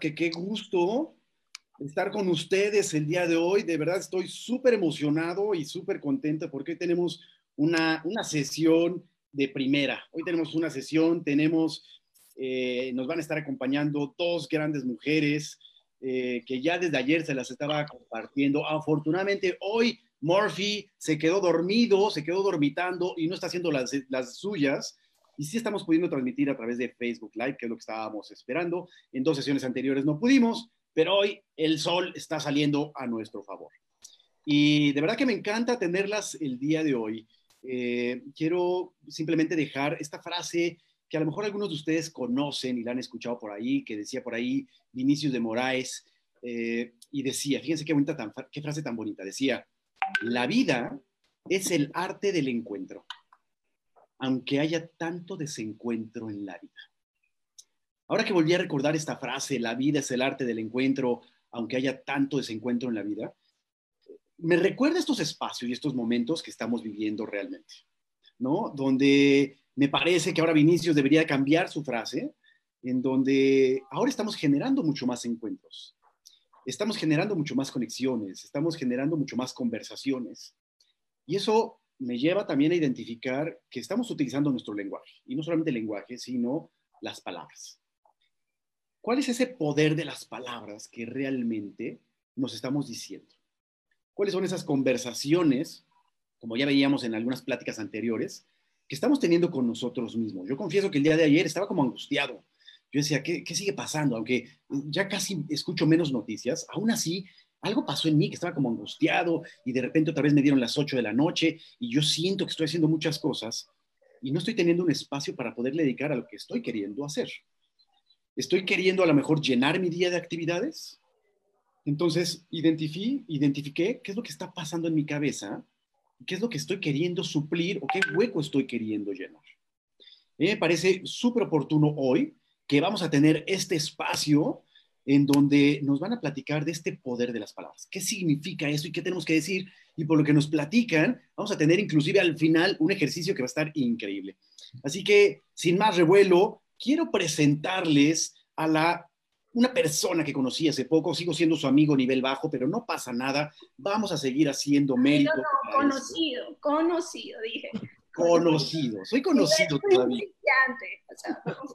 que qué gusto estar con ustedes el día de hoy. De verdad estoy súper emocionado y súper contento porque hoy tenemos una, una sesión de primera. Hoy tenemos una sesión, tenemos, eh, nos van a estar acompañando dos grandes mujeres eh, que ya desde ayer se las estaba compartiendo. Afortunadamente hoy Murphy se quedó dormido, se quedó dormitando y no está haciendo las, las suyas. Y sí estamos pudiendo transmitir a través de Facebook Live, que es lo que estábamos esperando. En dos sesiones anteriores no pudimos, pero hoy el sol está saliendo a nuestro favor. Y de verdad que me encanta tenerlas el día de hoy. Eh, quiero simplemente dejar esta frase que a lo mejor algunos de ustedes conocen y la han escuchado por ahí, que decía por ahí Vinicius de Moraes, eh, y decía, fíjense qué, bonita tan, qué frase tan bonita, decía, la vida es el arte del encuentro, aunque haya tanto desencuentro en la vida. Ahora que volví a recordar esta frase, la vida es el arte del encuentro, aunque haya tanto desencuentro en la vida, me recuerda estos espacios y estos momentos que estamos viviendo realmente, ¿no? Donde me parece que ahora Vinicius debería cambiar su frase, en donde ahora estamos generando mucho más encuentros, estamos generando mucho más conexiones, estamos generando mucho más conversaciones. Y eso me lleva también a identificar que estamos utilizando nuestro lenguaje, y no solamente el lenguaje, sino las palabras. ¿Cuál es ese poder de las palabras que realmente nos estamos diciendo? ¿Cuáles son esas conversaciones, como ya veíamos en algunas pláticas anteriores, que estamos teniendo con nosotros mismos? Yo confieso que el día de ayer estaba como angustiado. Yo decía, ¿qué, sigue pasando? Aunque ya casi escucho menos noticias, aún así algo pasó en mí que estaba como angustiado y de repente otra vez me dieron las 8 de la noche y yo siento que estoy haciendo muchas cosas y no estoy teniendo un espacio para poderle dedicar a lo que estoy queriendo hacer. ¿Estoy queriendo a lo mejor llenar mi día de actividades? Entonces, identifiqué, identifiqué qué es lo que está pasando en mi cabeza, qué es lo que estoy queriendo suplir o qué hueco estoy queriendo llenar. me parece súper oportuno hoy que vamos a tener este espacio en donde nos van a platicar de este poder de las palabras. ¿Qué significa eso y qué tenemos que decir? Y por lo que nos platican, vamos a tener inclusive al final un ejercicio que va a estar increíble. Así que, sin más revuelo, quiero presentarles a la una persona que conocí hace poco, sigo siendo su amigo a nivel bajo, pero no pasa nada, vamos a seguir haciendo mérito. No, no, conocido, conocido, dije. Conocido, soy conocido soy todavía. O sea, vamos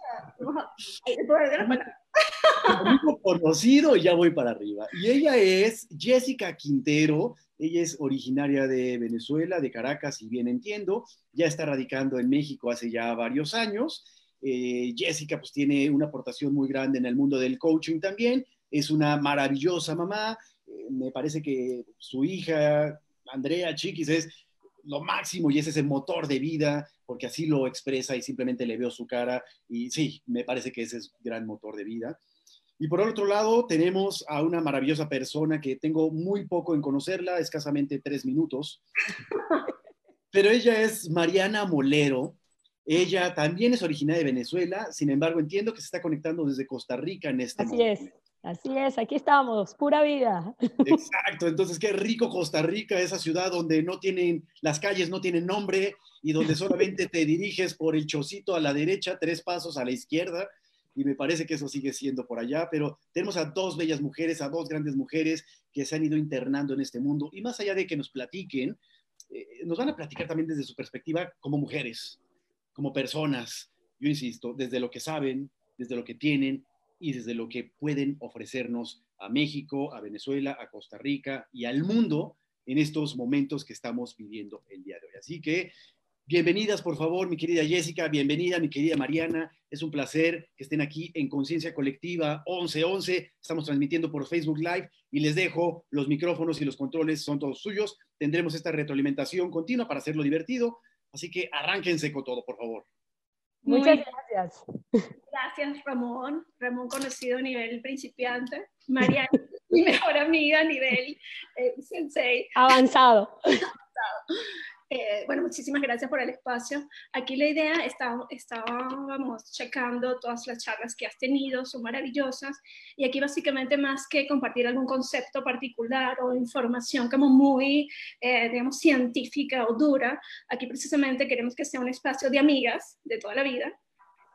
a, conocido y ya voy para arriba. Y ella es Jessica Quintero, ella es originaria de Venezuela, de Caracas, si bien entiendo, ya está radicando en México hace ya varios años eh, Jessica pues tiene una aportación muy grande en el mundo del coaching también, es una maravillosa mamá, eh, me parece que su hija, Andrea Chiquis, es lo máximo y ese es el motor de vida, porque así lo expresa y simplemente le veo su cara y sí, me parece que ese es gran motor de vida. Y por otro lado, tenemos a una maravillosa persona que tengo muy poco en conocerla, escasamente tres minutos, pero ella es Mariana Molero. Ella también es originaria de Venezuela, sin embargo entiendo que se está conectando desde Costa Rica en este Así es, así es, aquí estamos, pura vida. Exacto, entonces qué rico Costa Rica, esa ciudad donde no tienen, las calles no tienen nombre y donde solamente te diriges por el chocito a la derecha, tres pasos a la izquierda, y me parece que eso sigue siendo por allá, pero tenemos a dos bellas mujeres, a dos grandes mujeres que se han ido internando en este mundo, y más allá de que nos platiquen, eh, nos van a platicar también desde su perspectiva como mujeres, como personas, yo insisto, desde lo que saben, desde lo que tienen y desde lo que pueden ofrecernos a México, a Venezuela, a Costa Rica y al mundo en estos momentos que estamos viviendo el día de hoy. Así que bienvenidas, por favor, mi querida Jessica, bienvenida, mi querida Mariana. Es un placer que estén aquí en Conciencia Colectiva 1111. Estamos transmitiendo por Facebook Live y les dejo los micrófonos y los controles, son todos suyos. Tendremos esta retroalimentación continua para hacerlo divertido Así que arránquense con todo, por favor. Muchas gracias. Gracias, Ramón. Ramón conocido a nivel principiante. María, mi mejor amiga a nivel eh, sensei. Avanzado. Eh, bueno, muchísimas gracias por el espacio. Aquí la idea, está, estábamos checando todas las charlas que has tenido, son maravillosas, y aquí básicamente más que compartir algún concepto particular o información como muy, eh, digamos, científica o dura, aquí precisamente queremos que sea un espacio de amigas de toda la vida,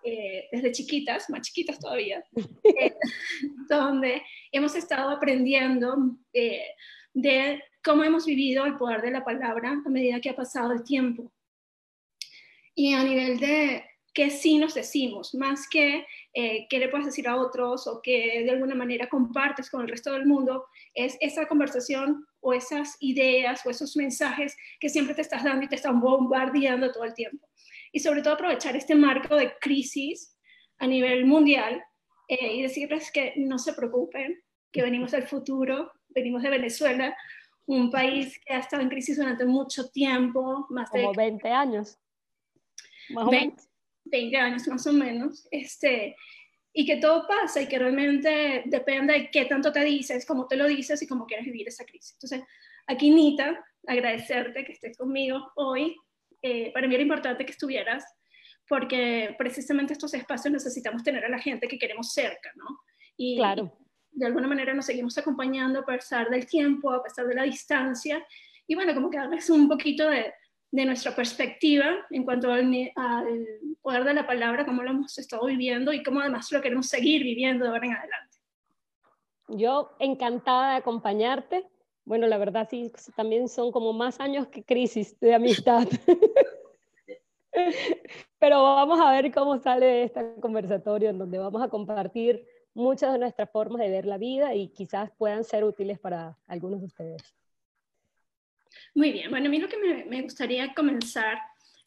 eh, desde chiquitas, más chiquitas todavía, donde hemos estado aprendiendo eh, de cómo hemos vivido el poder de la palabra a medida que ha pasado el tiempo. Y a nivel de qué sí nos decimos, más que eh, qué le puedes decir a otros o que de alguna manera compartes con el resto del mundo, es esa conversación o esas ideas o esos mensajes que siempre te estás dando y te están bombardeando todo el tiempo. Y sobre todo aprovechar este marco de crisis a nivel mundial eh, y decirles que no se preocupen, que venimos del futuro, venimos de Venezuela, un país que ha estado en crisis durante mucho tiempo, más de... Como 20 años. Más 20, 20 años más o menos, este, y que todo pasa y que realmente depende de qué tanto te dices, cómo te lo dices y cómo quieres vivir esa crisis. Entonces, aquí Nita, agradecerte que estés conmigo hoy. Eh, para mí era importante que estuvieras porque precisamente estos espacios necesitamos tener a la gente que queremos cerca, ¿no? Y, claro. De alguna manera nos seguimos acompañando a pesar del tiempo, a pesar de la distancia. Y bueno, como que darles un poquito de, de nuestra perspectiva en cuanto al, poder de la palabra, cómo lo hemos estado viviendo y cómo además lo queremos seguir viviendo de ahora en adelante. Yo encantada de acompañarte. Bueno, la verdad sí, también son como más años que crisis de amistad. Pero vamos a ver cómo sale este conversatorio en donde vamos a compartir muchas de nuestras formas de ver la vida y quizás puedan ser útiles para algunos de ustedes. Muy bien, bueno, a mí lo que me, gustaría comenzar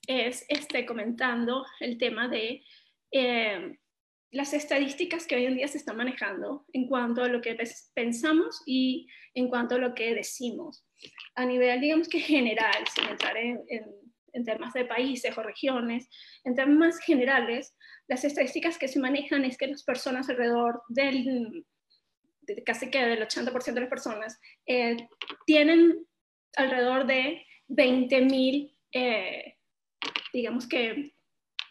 es este, comentando el tema de eh, las estadísticas que hoy en día se están manejando en cuanto a lo que pensamos y en cuanto a lo que decimos. A nivel, digamos que general, sin entrar en, temas de países o regiones, en temas generales, las estadísticas que se manejan es que las personas alrededor del, casi que del 80% de las personas, eh, tienen alrededor de 20.000, eh, digamos que,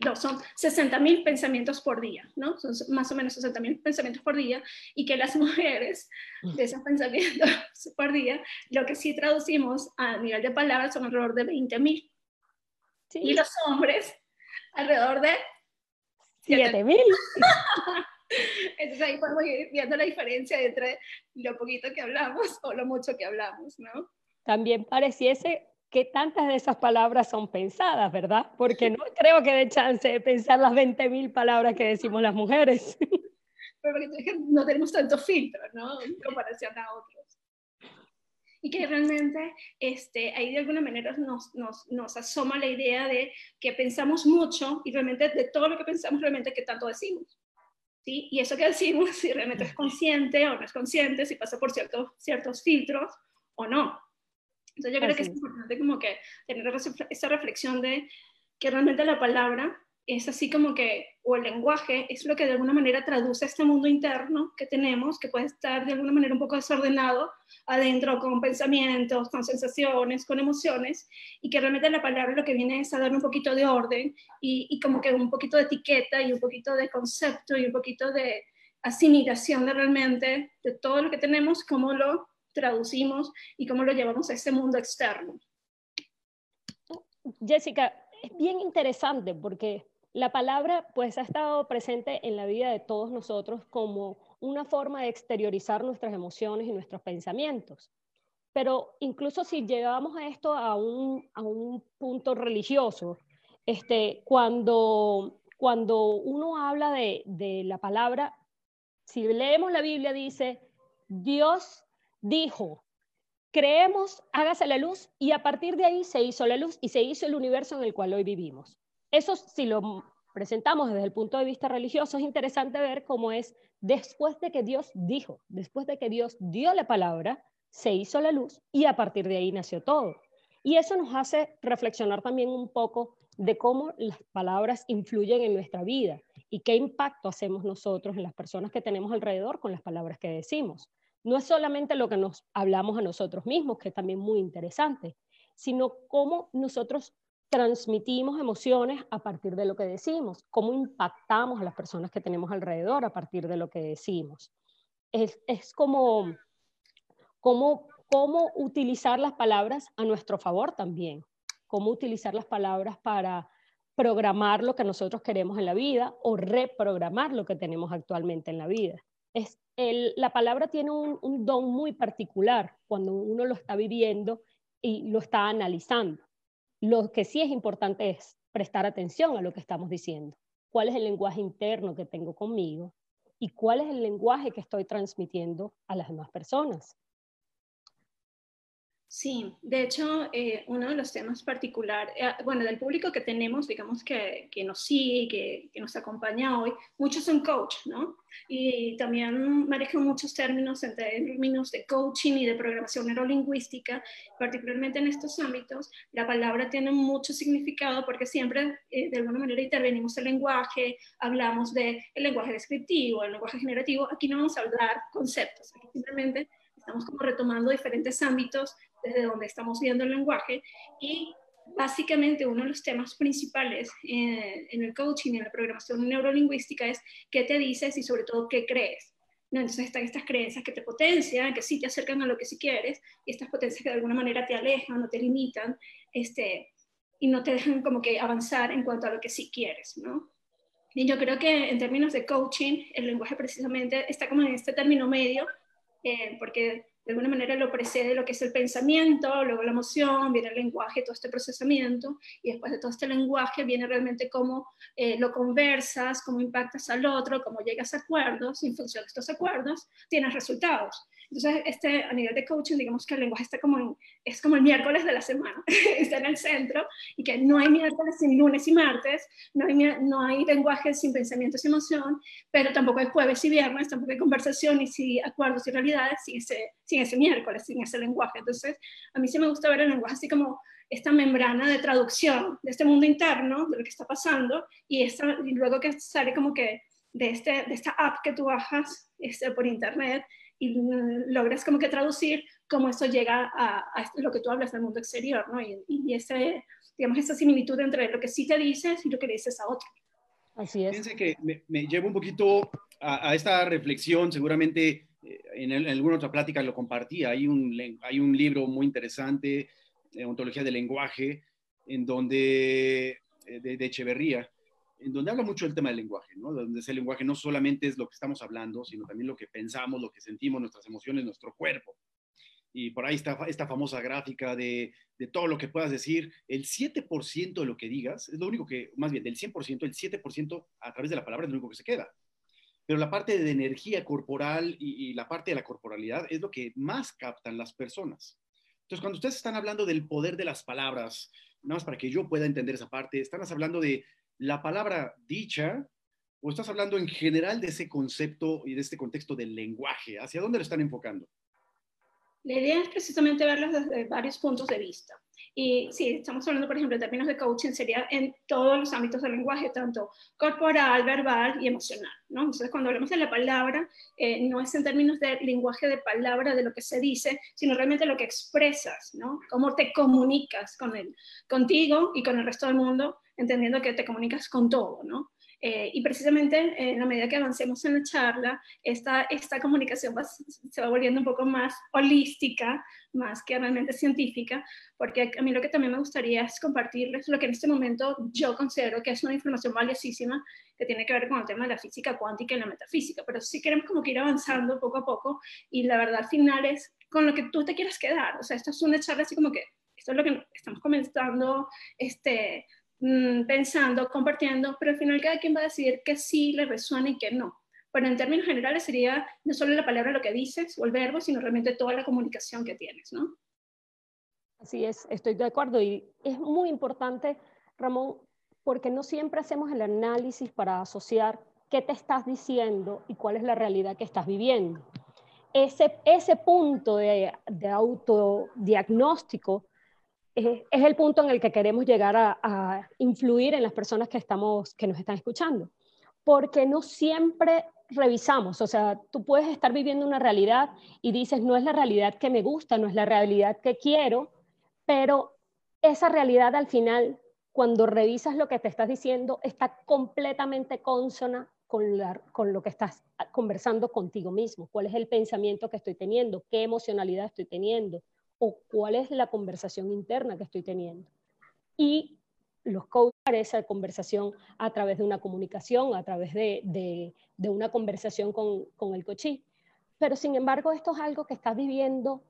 no, son 60.000 pensamientos por día, ¿no? Son más o menos 60.000 pensamientos por día y que las mujeres de esos pensamientos por día, lo que sí traducimos a nivel de palabras son alrededor de 20.000. Sí. Y los hombres alrededor de 7.000. Entonces ahí podemos ir viendo la diferencia entre lo poquito que hablamos o lo mucho que hablamos, ¿no? también pareciese que tantas de esas palabras son pensadas, ¿verdad? Porque no creo que dé chance de pensar las 20.000 palabras que decimos las mujeres. Pero porque no tenemos tanto filtro, ¿no? En comparación a otros. Y que realmente este, ahí de alguna manera nos, nos, nos asoma la idea de que pensamos mucho y realmente de todo lo que pensamos realmente que tanto decimos. ¿Sí? Y eso que decimos, si realmente es consciente o no es consciente, si pasa por ciertos, ciertos filtros o no. Entonces yo creo que es importante como que tener esa reflexión de que realmente la palabra es así como que, o el lenguaje es lo que de alguna manera traduce este mundo interno que tenemos, que puede estar de alguna manera un poco desordenado adentro con pensamientos, con sensaciones, con emociones, y que realmente la palabra lo que viene es a dar un poquito de orden y, y como que un poquito de etiqueta y un poquito de concepto y un poquito de asimilación de realmente de todo lo que tenemos, cómo lo traducimos y cómo lo llevamos a ese mundo externo. Jessica, es bien interesante porque la palabra pues ha estado presente en la vida de todos nosotros como una forma de exteriorizar nuestras emociones y nuestros pensamientos. Pero incluso si llegamos a esto a un, a un punto religioso, este, cuando, cuando uno habla de, de la palabra, si leemos la Biblia dice, Dios dijo, creemos, hágase la luz, y a partir de ahí se hizo la luz y se hizo el universo en el cual hoy vivimos. Eso, si lo presentamos desde el punto de vista religioso, es interesante ver cómo es después de que Dios dijo, después de que Dios dio la palabra, se hizo la luz y a partir de ahí nació todo. Y eso nos hace reflexionar también un poco de cómo las palabras influyen en nuestra vida y qué impacto hacemos nosotros en las personas que tenemos alrededor con las palabras que decimos no es solamente lo que nos hablamos a nosotros mismos, que es también muy interesante, sino cómo nosotros transmitimos emociones a partir de lo que decimos, cómo impactamos a las personas que tenemos alrededor a partir de lo que decimos. Es, como, cómo, cómo utilizar las palabras a nuestro favor también, cómo utilizar las palabras para programar lo que nosotros queremos en la vida o reprogramar lo que tenemos actualmente en la vida. Es la palabra tiene un, don muy particular cuando uno lo está viviendo y lo está analizando. Lo que sí es importante es prestar atención a lo que estamos diciendo. ¿Cuál es el lenguaje interno que tengo conmigo? ¿Y cuál es el lenguaje que estoy transmitiendo a las demás personas? Sí, de hecho, eh, uno de los temas particular, eh, bueno, del público que tenemos, digamos que, que nos sigue, que, nos acompaña hoy, muchos son coach, ¿no? Y también manejan muchos términos en términos de coaching y de programación neurolingüística, particularmente en estos ámbitos, la palabra tiene mucho significado porque siempre, eh, de alguna manera, intervenimos el lenguaje, hablamos del el lenguaje descriptivo, el lenguaje generativo, aquí no vamos a hablar conceptos, aquí simplemente estamos como retomando diferentes ámbitos desde donde estamos viendo el lenguaje y básicamente uno de los temas principales eh, en el coaching y en la programación neurolingüística es qué te dices y sobre todo qué crees. ¿no? Entonces están estas creencias que te potencian, que sí te acercan a lo que sí quieres, y estas potencias que de alguna manera te alejan o te limitan, este, y no te dejan como que avanzar en cuanto a lo que sí quieres, ¿no? Y yo creo que en términos de coaching, el lenguaje precisamente está como en este término medio, eh, porque de alguna manera lo precede lo que es el pensamiento, luego la emoción, viene el lenguaje, todo este procesamiento, y después de todo este lenguaje viene realmente cómo eh, lo conversas, cómo impactas al otro, cómo llegas a acuerdos, y en función de estos acuerdos tienes resultados. Entonces, este, a nivel de coaching, digamos que el lenguaje está como es como el miércoles de la semana, está en el centro, y que no hay miércoles sin lunes y martes, no hay, no hay lenguaje sin pensamientos y emoción, pero tampoco hay jueves y viernes, tampoco hay conversación y acuerdos y realidades sin ese, sin ese miércoles, sin ese lenguaje. Entonces, a mí sí me gusta ver el lenguaje así como esta membrana de traducción de este mundo interno, de lo que está pasando, y, esta, y luego que sale como que de, este, de esta app que tú bajas este, por internet, y logras como que traducir cómo eso llega a, lo que tú hablas del mundo exterior, ¿no? Y, y ese, digamos, esa similitud entre lo que sí te dices y lo que dices a otro. Así es. Fíjense que me, llevo un poquito a, esta reflexión, seguramente eh, en, alguna otra plática lo compartí, hay un, hay un libro muy interesante, de Ontología del Lenguaje, en donde, eh, de, de Echeverría, en donde habla mucho del tema del lenguaje, ¿no? Donde ese lenguaje no solamente es lo que estamos hablando, sino también lo que pensamos, lo que sentimos, nuestras emociones, nuestro cuerpo. Y por ahí está esta famosa gráfica de, de todo lo que puedas decir. El 7% de lo que digas es lo único que, más bien del 100%, el 7% a través de la palabra es lo único que se queda. Pero la parte de energía corporal y, y la parte de la corporalidad es lo que más captan las personas. Entonces, cuando ustedes están hablando del poder de las palabras, nada más para que yo pueda entender esa parte, están hablando de la palabra dicha o estás hablando en general de ese concepto y de este contexto del lenguaje? ¿Hacia dónde lo están enfocando? La idea es precisamente verlos desde varios puntos de vista. Y si estamos hablando, por ejemplo, en términos de coaching, sería en todos los ámbitos del lenguaje, tanto corporal, verbal y emocional. ¿no? Entonces, cuando hablamos de la palabra, eh, no es en términos de lenguaje de palabra, de lo que se dice, sino realmente lo que expresas, ¿no? cómo te comunicas con él, contigo y con el resto del mundo entendiendo que te comunicas con todo, ¿no? Eh, y precisamente en la medida que avancemos en la charla, esta, esta comunicación se va volviendo un poco más holística, más que realmente científica, porque a mí lo que también me gustaría es compartirles lo que en este momento yo considero que es una información valiosísima que tiene que ver con el tema de la física cuántica y la metafísica, pero sí queremos como que ir avanzando poco a poco y la verdad al final es con lo que tú te quieras quedar, o sea, esto es una charla así como que esto es lo que estamos comenzando, este, Mm, pensando, compartiendo, pero al final cada quien va a decir que sí le resuena y que no. Pero en términos generales sería no solo la palabra lo que dices o el verbo, sino realmente toda la comunicación que tienes, ¿no? Así es, estoy de acuerdo y es muy importante, Ramón, porque no siempre hacemos el análisis para asociar qué te estás diciendo y cuál es la realidad que estás viviendo. Ese, ese punto de, de autodiagnóstico es, el punto en el que queremos llegar a, influir en las personas que, estamos, que nos están escuchando. Porque no siempre revisamos, o sea, tú puedes estar viviendo una realidad y dices, no es la realidad que me gusta, no es la realidad que quiero, pero esa realidad al final, cuando revisas lo que te estás diciendo, está completamente consona con, con, lo que estás conversando contigo mismo, cuál es el pensamiento que estoy teniendo, qué emocionalidad estoy teniendo, o cuál es la conversación interna que estoy teniendo. Y los coaches esa conversación a través de una comunicación, a través de, de, una conversación con, con, el coachí. pero sin embargo esto es algo que está viviendo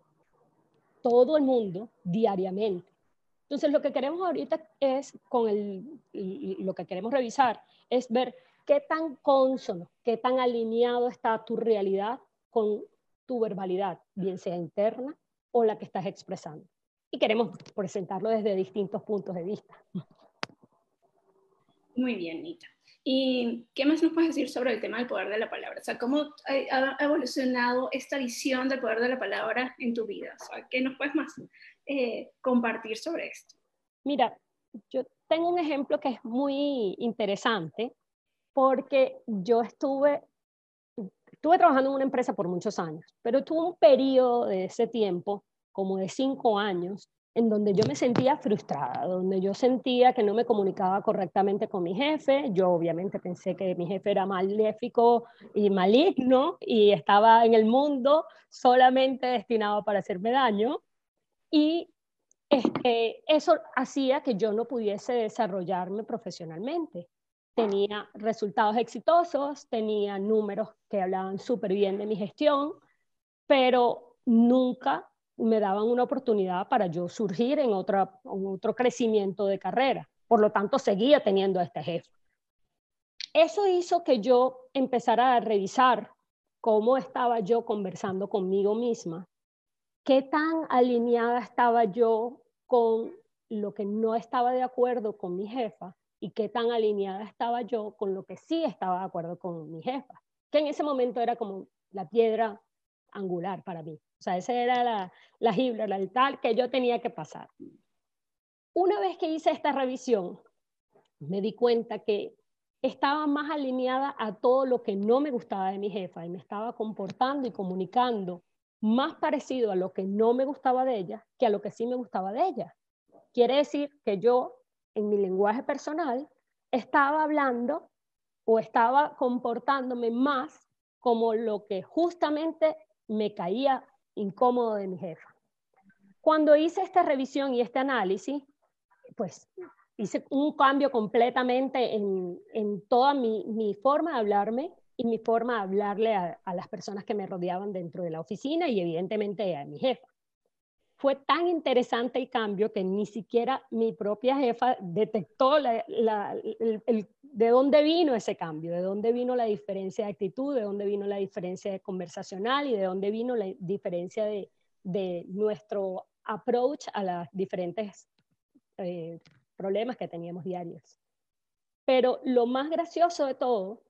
todo el mundo diariamente. Entonces lo que queremos ahorita es, con el, lo que queremos revisar, es ver qué tan consono, qué tan alineado está tu realidad con tu verbalidad, bien sea interna o la que estás expresando. Y queremos presentarlo desde distintos puntos de vista. Muy bien, Nita. ¿Y qué más nos puedes decir sobre el tema del poder de la palabra? O sea, ¿cómo ha evolucionado esta visión del poder de la palabra en tu vida? O sea, ¿qué nos puedes más eh, compartir sobre esto? Mira, yo tengo un ejemplo que es muy interesante porque yo estuve, estuve trabajando en una empresa por muchos años, pero tuve un periodo de ese tiempo, como de cinco años, en donde yo me sentía frustrada, donde yo sentía que no me comunicaba correctamente con mi jefe. Yo obviamente pensé que mi jefe era maléfico y maligno y estaba en el mundo solamente destinado para hacerme daño. Y este, eso hacía que yo no pudiese desarrollarme profesionalmente. Tenía resultados exitosos, tenía números que hablaban súper bien de mi gestión, pero nunca me daban una oportunidad para yo surgir en, otra, otro crecimiento de carrera. Por lo tanto, seguía teniendo a este jefe. Eso hizo que yo empezara a revisar cómo estaba yo conversando conmigo misma, qué tan alineada estaba yo con lo que no estaba de acuerdo con mi jefa y qué tan alineada estaba yo con lo que sí estaba de acuerdo con mi jefa, que en ese momento era como la piedra angular para mí. O sea, esa era la, la gibra, la tal que yo tenía que pasar. Una vez que hice esta revisión, me di cuenta que estaba más alineada a todo lo que no me gustaba de mi jefa y me estaba comportando y comunicando más parecido a lo que no me gustaba de ella que a lo que sí me gustaba de ella. Quiere decir que yo, en mi lenguaje personal, estaba hablando o estaba comportándome más como lo que justamente me caía incómodo de mi jefa. Cuando hice esta revisión y este análisis, pues hice un cambio completamente en, toda mi, forma de hablarme y mi forma de hablarle a, las personas que me rodeaban dentro de la oficina y evidentemente a mi jefa. Fue tan interesante el cambio que ni siquiera mi propia jefa detectó de dónde vino ese cambio, de dónde vino la diferencia de actitud, de dónde vino la diferencia de conversacional y de dónde vino la diferencia de, nuestro approach a los diferentes eh, problemas que teníamos diarios. Pero lo más gracioso de todo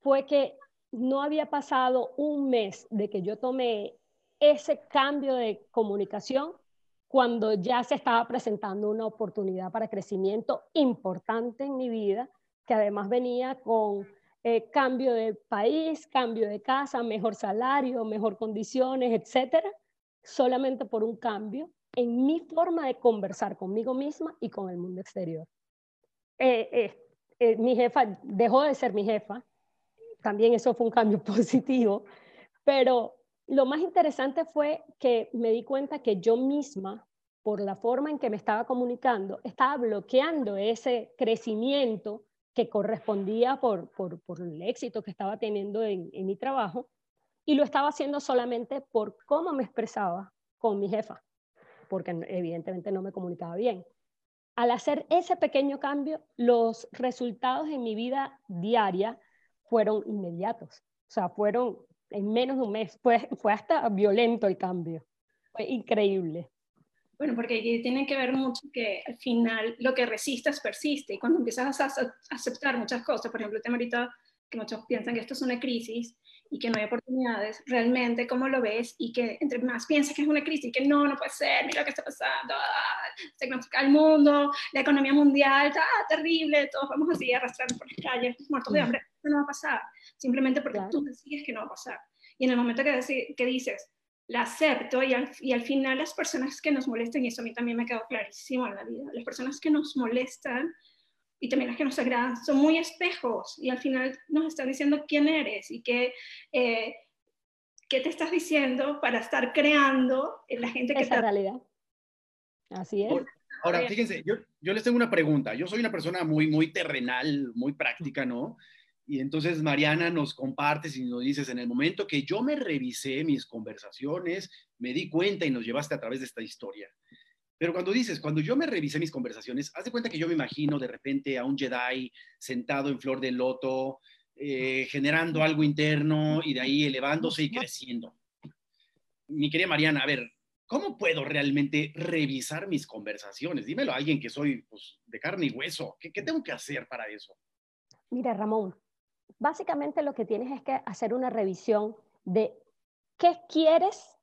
fue que no había pasado un mes de que yo tomé ese cambio de comunicación cuando ya se estaba presentando una oportunidad para crecimiento importante en mi vida que además venía con eh, cambio de país, cambio de casa, mejor salario, mejor condiciones, etcétera, solamente por un cambio en mi forma de conversar conmigo misma y con el mundo exterior. Eh, eh, mi jefa dejó de ser mi jefa, también eso fue un cambio positivo, pero lo más interesante fue que me di cuenta que yo misma, por la forma en que me estaba comunicando, estaba bloqueando ese crecimiento que correspondía por, el éxito que estaba teniendo en, en mi trabajo y lo estaba haciendo solamente por cómo me expresaba con mi jefa, porque evidentemente no me comunicaba bien. Al hacer ese pequeño cambio, los resultados en mi vida diaria fueron inmediatos, o sea, fueron en menos de un mes, fue, fue hasta violento el cambio, fue increíble. Bueno, porque tiene que ver mucho que al final lo que resistas persiste. Y cuando empiezas a aceptar muchas cosas, por ejemplo, el tema ahorita que muchos piensan que esto es una crisis y que no hay oportunidades, realmente cómo lo ves y que entre más piensas que es una crisis, que no, no puede ser, mira lo que está pasando, ah, se nos el mundo, la economía mundial, está terrible, todos vamos así arrastrando por las calles, muertos de hambre, no va a pasar, simplemente porque tú decides que no va a pasar. Y en el momento que, que dices, la acepto y al, y al, final las personas que nos molestan, y eso a mí también me quedó clarísimo en la vida, las personas que nos molestan y también las que nos agradan son muy espejos y al final nos están diciendo quién eres y qué, eh, qué te estás diciendo para estar creando en la gente que Esa realidad. Así es. Ahora, fíjense, yo, yo les tengo una pregunta. Yo soy una persona muy, muy terrenal, muy práctica, ¿no? Y entonces Mariana nos compartes y nos dices, en el momento que yo me revisé mis conversaciones, me di cuenta y nos llevaste a través de esta historia. Pero cuando dices, cuando yo me revisé mis conversaciones, haz de cuenta que yo me imagino de repente a un Jedi sentado en flor de loto, eh, generando algo interno y de ahí elevándose y creciendo. Mi querida Mariana, a ver, ¿cómo puedo realmente revisar mis conversaciones? Dímelo a alguien que soy pues, de carne y hueso. ¿Qué, ¿Qué tengo que hacer para eso? Mira, Ramón, básicamente lo que tienes es que hacer una revisión de qué quieres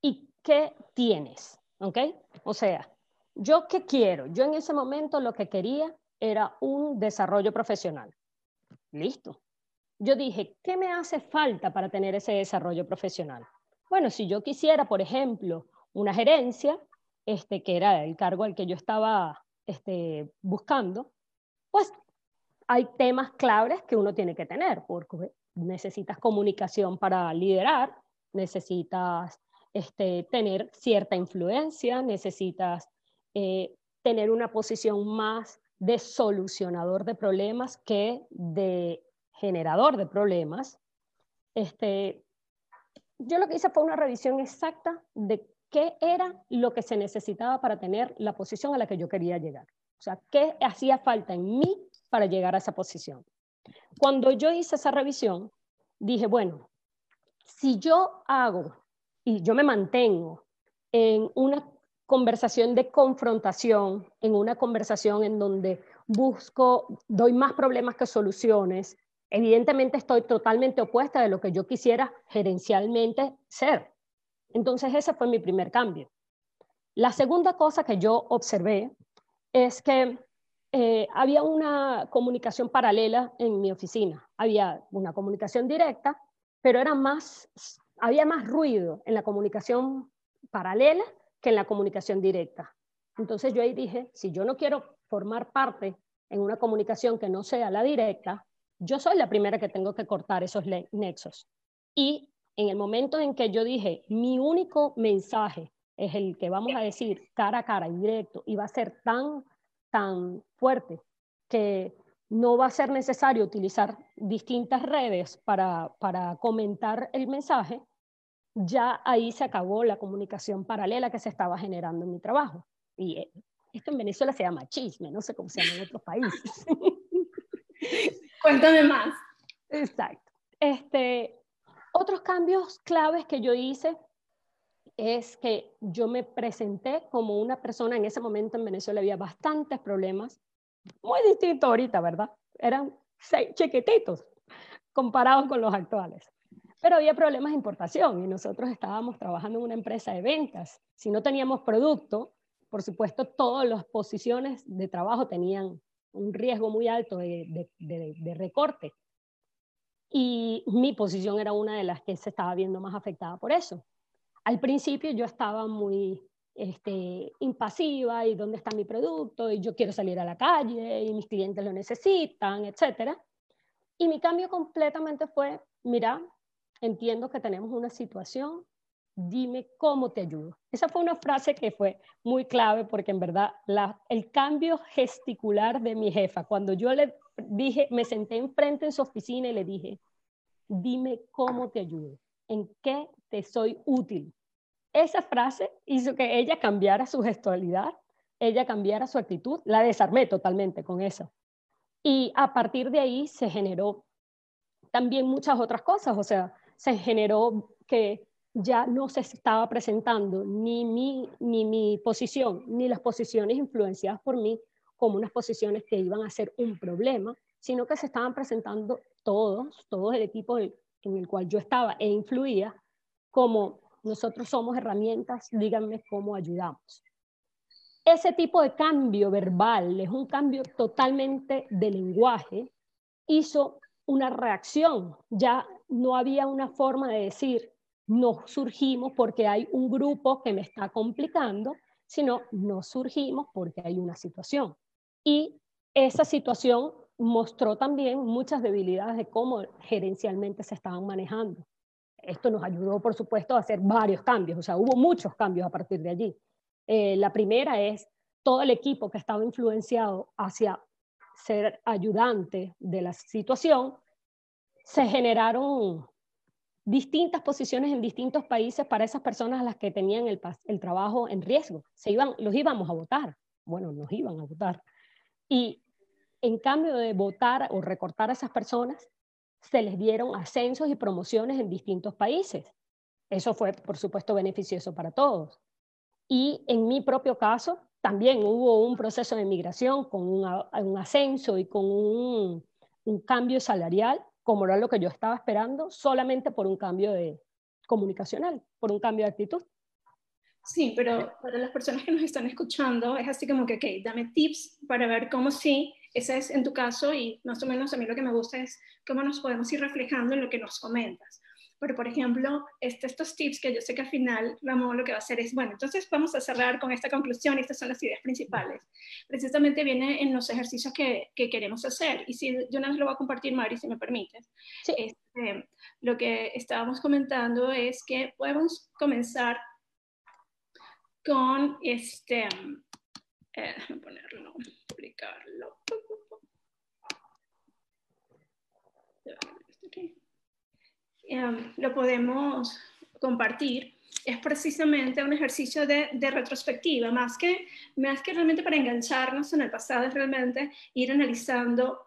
y qué tienes, ¿ok? O sea, yo qué quiero. Yo en ese momento lo que quería era un desarrollo profesional. Listo. Yo dije, ¿qué me hace falta para tener ese desarrollo profesional? Bueno, si yo quisiera, por ejemplo, una gerencia, este, que era el cargo al que yo estaba este, buscando, pues hay temas claves que uno tiene que tener, porque necesitas comunicación para liderar, necesitas este, tener cierta influencia, necesitas eh, tener una posición más de solucionador de problemas que de generador de problemas. Este, yo lo que hice fue una revisión exacta de qué era lo que se necesitaba para tener la posición a la que yo quería llegar. O sea, qué hacía falta en mí para llegar a esa posición. Cuando yo hice esa revisión, dije, bueno, si yo hago y yo me mantengo en una conversación de confrontación, en una conversación en donde busco, doy más problemas que soluciones, evidentemente estoy totalmente opuesta de lo que yo quisiera gerencialmente ser. Entonces ese fue mi primer cambio. La segunda cosa que yo observé es que eh, había una comunicación paralela en mi oficina. Había una comunicación directa, pero era más, había más ruido en la comunicación paralela que en la comunicación directa. Entonces yo ahí dije, si yo no quiero formar parte en una comunicación que no sea la directa, yo soy la primera que tengo que cortar esos nexos. Y en el momento en que yo dije, mi único mensaje es el que vamos a decir cara a cara y directo y va a ser tan tan fuerte que no va a ser necesario utilizar distintas redes para, para comentar el mensaje, ya ahí se acabó la comunicación paralela que se estaba generando en mi trabajo. Y eh, esto en Venezuela se llama chisme, no sé cómo se llama en otros países. Cuéntame más. Exacto. Este, otros cambios claves que yo hice es que yo me presenté como una persona, en ese momento en Venezuela había bastantes problemas, muy distintos ahorita, ¿verdad? Eran chiquititos comparados con los actuales. Pero había problemas de importación y nosotros estábamos trabajando en una empresa de ventas. Si no teníamos producto, por supuesto, todas las posiciones de trabajo tenían un riesgo muy alto de recorte. Y mi posición era una de las que se estaba viendo más afectada por eso. Al principio yo estaba muy este, impasiva y dónde está mi producto y yo quiero salir a la calle y mis clientes lo necesitan, etc. Y mi cambio completamente fue, mira, entiendo que tenemos una situación, dime cómo te ayudo. Esa fue una frase que fue muy clave porque en verdad el cambio gesticular de mi jefa, cuando yo le dije, me senté enfrente en su oficina y le dije, dime cómo te ayudo, en qué te soy útil. Esa frase hizo que ella cambiara su gestualidad, ella cambiara su actitud, la desarmé totalmente con eso. Y a partir de ahí se generó también muchas otras cosas, o sea, se generó que ya no se estaba presentando ni mi, ni mi posición, ni las posiciones influenciadas por mí como unas posiciones que iban a ser un problema, sino que se estaban presentando todos, todos el equipo en el cual yo estaba e influía, como nosotros somos herramientas, díganme cómo ayudamos. Ese tipo de cambio verbal es un cambio totalmente de lenguaje, hizo una reacción, ya no había una forma de decir, no surgimos porque hay un grupo que me está complicando, sino no surgimos porque hay una situación. Y esa situación mostró también muchas debilidades de cómo gerencialmente se estaban manejando. Esto nos ayudó, por supuesto, a hacer varios cambios, o sea, hubo muchos cambios a partir de allí. Eh, la primera es todo el equipo que estaba influenciado hacia ser ayudante de la situación, se generaron distintas posiciones en distintos países para esas personas a las que tenían el, el trabajo en riesgo. Se iban, los íbamos a votar. Bueno, nos iban a votar. Y en cambio de votar o recortar a esas personas, se les dieron ascensos y promociones en distintos países. Eso fue, por supuesto, beneficioso para todos. Y en mi propio caso, también hubo un proceso de migración con un, ascenso y con un, un cambio salarial como era lo que yo estaba esperando, solamente por un cambio de comunicacional, por un cambio de actitud. Sí, pero para las personas que nos están escuchando, es así como que, ok, dame tips para ver cómo sí, ese es en tu caso y más o menos a mí lo que me gusta es cómo nos podemos ir reflejando en lo que nos comentas. Pero, por ejemplo, este, estos tips que yo sé que al final Ramón lo que va a hacer es, bueno, entonces vamos a cerrar con esta conclusión y estas son las ideas principales. Precisamente viene en los ejercicios que, que queremos hacer. Y si yo vez lo voy a compartir, Mari, si me permites. Sí. Este, lo que estábamos comentando es que podemos comenzar con este, eh, déjame ponerlo, publicarlo. Em, lo podemos compartir, es precisamente un ejercicio de, de, retrospectiva, más que, más que realmente para engancharnos en el pasado, es realmente ir analizando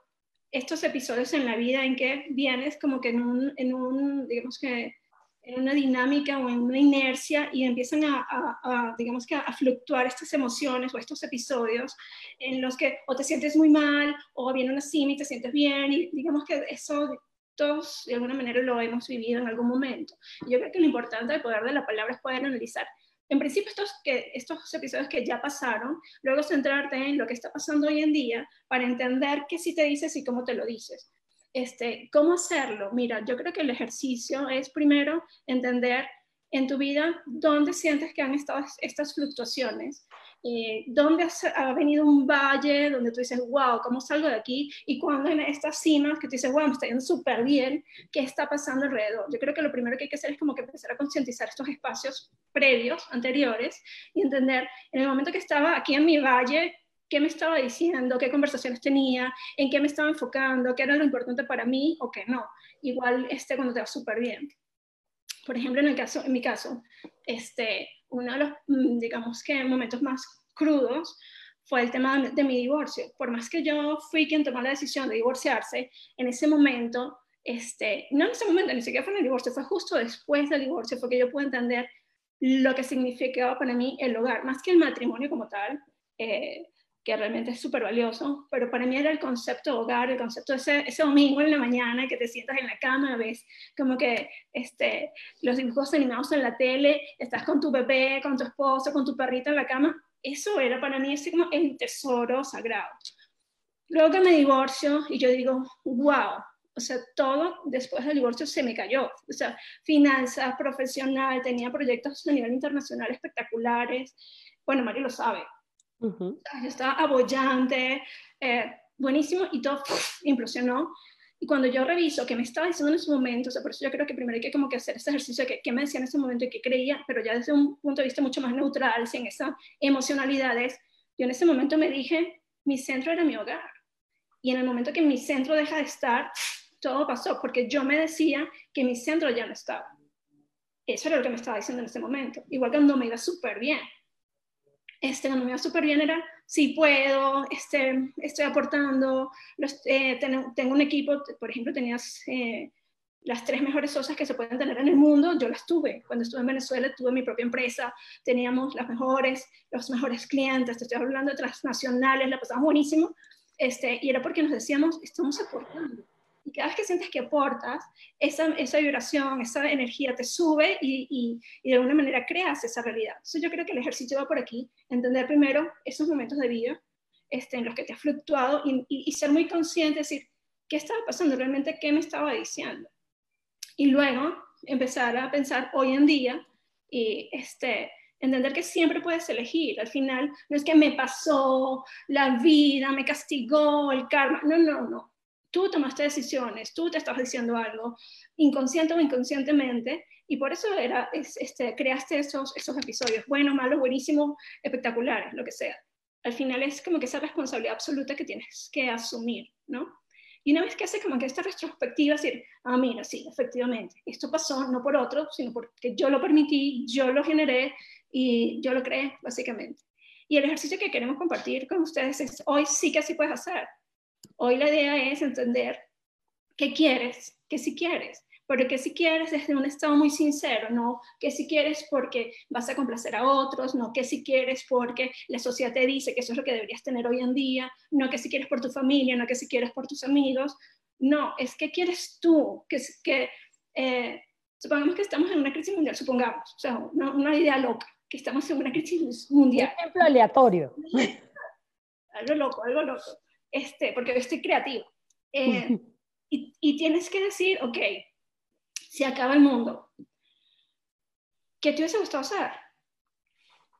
estos episodios en la vida en que vienes como que en un, en un digamos que, en una dinámica o en una inercia y empiezan a, a, digamos que a, fluctuar estas emociones o estos episodios en los que o te sientes muy mal o viene una cima y te sientes bien y digamos que eso todos de alguna manera lo hemos vivido en algún momento. Yo creo que lo importante del poder de la palabra es poder analizar, en principio, estos, que, estos episodios que ya pasaron, luego centrarte en lo que está pasando hoy en día para entender qué sí te dices y cómo te lo dices. Este, ¿Cómo hacerlo? Mira, yo creo que el ejercicio es primero entender en tu vida dónde sientes que han estado estas fluctuaciones eh, dónde ha venido un valle donde tú dices, wow, ¿cómo salgo de aquí? Y cuando en estas cimas que tú dices, wow, me está yendo súper bien, ¿qué está pasando alrededor? Yo creo que lo primero que hay que hacer es como que empezar a concientizar estos espacios previos, anteriores, y entender, en el momento que estaba aquí en mi valle, qué me estaba diciendo, qué conversaciones tenía, en qué me estaba enfocando, qué era lo importante para mí o qué no. Igual este cuando te va súper bien. Por ejemplo, en, el caso, en mi caso, este, uno de los, mm, digamos que, momentos más crudos fue el tema de, mi divorcio. Por más que yo fui quien tomó la decisión de divorciarse, en ese momento, este, no en ese momento, ni siquiera fue en el divorcio, fue justo después del divorcio, fue que yo pude entender lo que significaba para mí el hogar, más que el matrimonio como tal, eh, que realmente es súper valioso, pero para mí era el concepto de hogar, el concepto de ese, ese, domingo en la mañana que te sientas en la cama, ves como que este, los dibujos animados en la tele, estás con tu bebé, con tu esposo, con tu perrito en la cama, eso era para mí así como el tesoro sagrado. Luego que me divorcio y yo digo, wow, o sea, todo después del divorcio se me cayó. O sea, finanzas, profesional, tenía proyectos a nivel internacional espectaculares. Bueno, Mario lo sabe, yo estaba abollante, eh, buenísimo, y todo implosionó. Y cuando yo reviso qué me estaba diciendo en ese momento, o sea, por eso yo creo que primero hay que como que hacer ese ejercicio de qué me decía en ese momento y qué creía, pero ya desde un punto de vista mucho más neutral, sin esa emocionalidades, yo en ese momento me dije, mi centro era mi hogar. Y en el momento que mi centro deja de estar, todo pasó, porque yo me decía que mi centro ya no estaba. Eso era lo que me estaba diciendo en ese momento. Igual cuando me iba súper bien este, cuando me iba súper bien era, sí puedo, este, estoy aportando, los, eh, tengo, un equipo, por ejemplo, tenías eh, las tres mejores socias que se pueden tener en el mundo, yo las tuve. Cuando estuve en Venezuela tuve mi propia empresa, teníamos las mejores, los mejores clientes, te estoy hablando de transnacionales, la pasamos buenísimo, este, y era porque nos decíamos, estamos aportando y cada vez que sientes que aportas, esa, esa vibración, esa energía te sube y, y, de alguna manera creas esa realidad. Entonces yo creo que el ejercicio va por aquí, entender primero esos momentos de vida este, en los que te has fluctuado y, y, ser muy consciente, decir, ¿qué estaba pasando realmente? ¿Qué me estaba diciendo? Y luego empezar a pensar hoy en día y este, entender que siempre puedes elegir. Al final no es que me pasó la vida, me castigó el karma. No, no, no tú tomaste decisiones, tú te estás diciendo algo, inconsciente o inconscientemente, y por eso era, este, creaste esos, episodios, buenos, malos, buenísimos, espectaculares, lo que sea. al final es como que esa responsabilidad absoluta que tienes que asumir, ¿no? Y una vez que hace como que esta retrospectiva, decir, ah, mira, sí, efectivamente, esto pasó no por otro, sino porque yo lo permití, yo lo generé y yo lo creé, básicamente. Y el ejercicio que queremos compartir con ustedes es, hoy sí que así puedes hacer. Hoy la idea es entender qué quieres, qué sí quieres, pero que si quieres desde un estado muy sincero, no que si quieres porque vas a complacer a otros, no que si quieres porque la sociedad te dice que eso es lo que deberías tener hoy en día, no que si quieres por tu familia, no que si quieres por tus amigos, no, es que quieres tú, que, que eh, supongamos que estamos en una crisis mundial, supongamos, o sea, una, idea loca, que estamos en una crisis mundial. Un ejemplo aleatorio. algo loco, algo loco, este, porque yo estoy creativo. Eh, y, y, tienes que decir, ok, se acaba el mundo. ¿Qué te hubiese gustado hacer?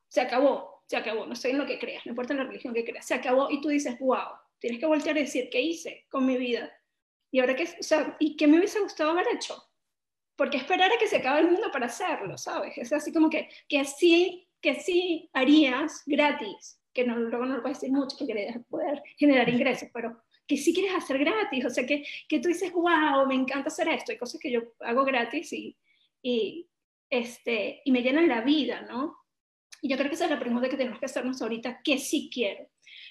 Se acabó, se acabó, no sé en lo que creas, no importa la religión que creas, se acabó y tú dices, wow, tienes que voltear y decir, ¿qué hice con mi vida? Y ahora qué, o sea, ¿y qué me hubiese gustado haber hecho? Porque esperar a que se acabe el mundo para hacerlo, ¿sabes? Es así como que, que sí, que sí harías gratis, que no, luego no lo puedes decir mucho, que querías poder generar ingresos, pero que sí quieres hacer gratis, o sea, que, que tú dices, wow, me encanta hacer esto, hay cosas que yo hago gratis y, y, este, y me llenan la vida, ¿no? Y yo creo que esa es la pregunta que tenemos que hacernos ahorita, ¿qué sí quiero?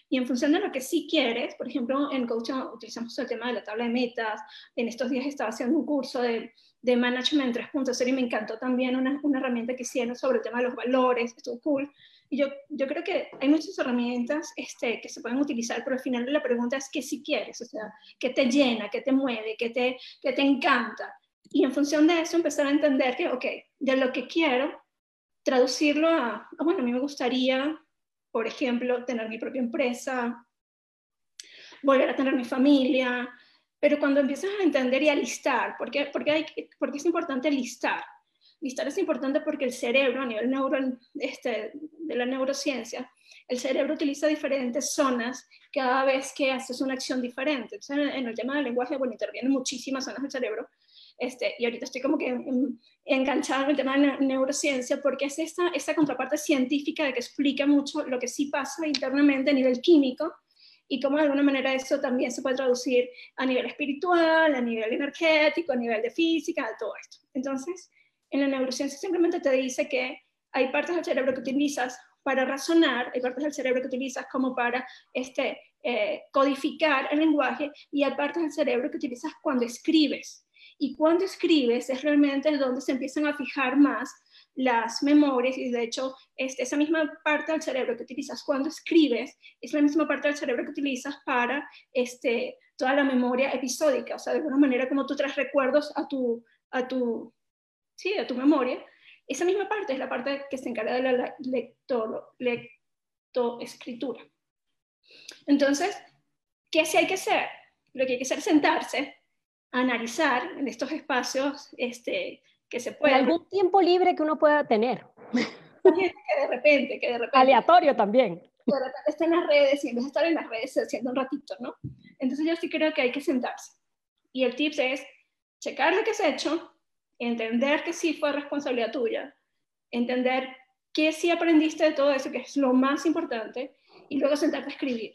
Y en función de lo que sí quieres, por ejemplo, en coaching utilizamos el tema de la tabla de metas. En estos días estaba haciendo un curso de, de Management 3.0 y me encantó también una, una, herramienta que hicieron sobre el tema de los valores, estuvo cool. Yo, yo creo que hay muchas herramientas este, que se pueden utilizar, pero al final la pregunta es qué si quieres, o sea, qué te llena, qué te mueve, qué te, qué te encanta. Y en función de eso empezar a entender que, ok, de lo que quiero, traducirlo a, a bueno, a mí me gustaría por ejemplo, tener mi propia empresa, volver a tener mi familia, pero cuando empiezas a entender y a listar, ¿por qué, porque hay, porque es importante listar? Listar es importante porque el cerebro, a nivel neuro, este, de la neurociencia, el cerebro utiliza diferentes zonas cada vez que haces una acción diferente. Entonces, en el tema del lenguaje, bueno, intervienen muchísimas zonas del cerebro, este, y ahorita estoy como que enganchada en el tema de la neurociencia porque es esta, esta contraparte científica de que explica mucho lo que sí pasa internamente a nivel químico y cómo de alguna manera eso también se puede traducir a nivel espiritual, a nivel energético, a nivel de física, de todo esto. Entonces, en la neurociencia simplemente te dice que hay partes del cerebro que utilizas para razonar, hay partes del cerebro que utilizas como para este, eh, codificar el lenguaje y hay partes del cerebro que utilizas cuando escribes. Y cuando escribes es realmente donde se empiezan a fijar más las memorias y de hecho este, esa misma parte del cerebro que utilizas cuando escribes es la misma parte del cerebro que utilizas para este, toda la memoria episódica, o sea, de alguna manera como tú traes recuerdos a tu, a tu, sí, a tu memoria, esa misma parte es la parte que se encarga de la lector, lectoescritura. Entonces, ¿qué sí hay que hacer? Lo que hay que hacer es sentarse, analizar en estos espacios este, que se puede. algún tiempo libre que uno pueda tener. Que de repente, que de repente. Aleatorio también. De repente está en las redes y en vez de estar en las redes haciendo un ratito, ¿no? Entonces yo sí creo que hay que sentarse. Y el tips es checar lo que has hecho, entender que sí fue responsabilidad tuya, entender qué sí aprendiste de todo eso, que es lo más importante, y luego sentarte a escribir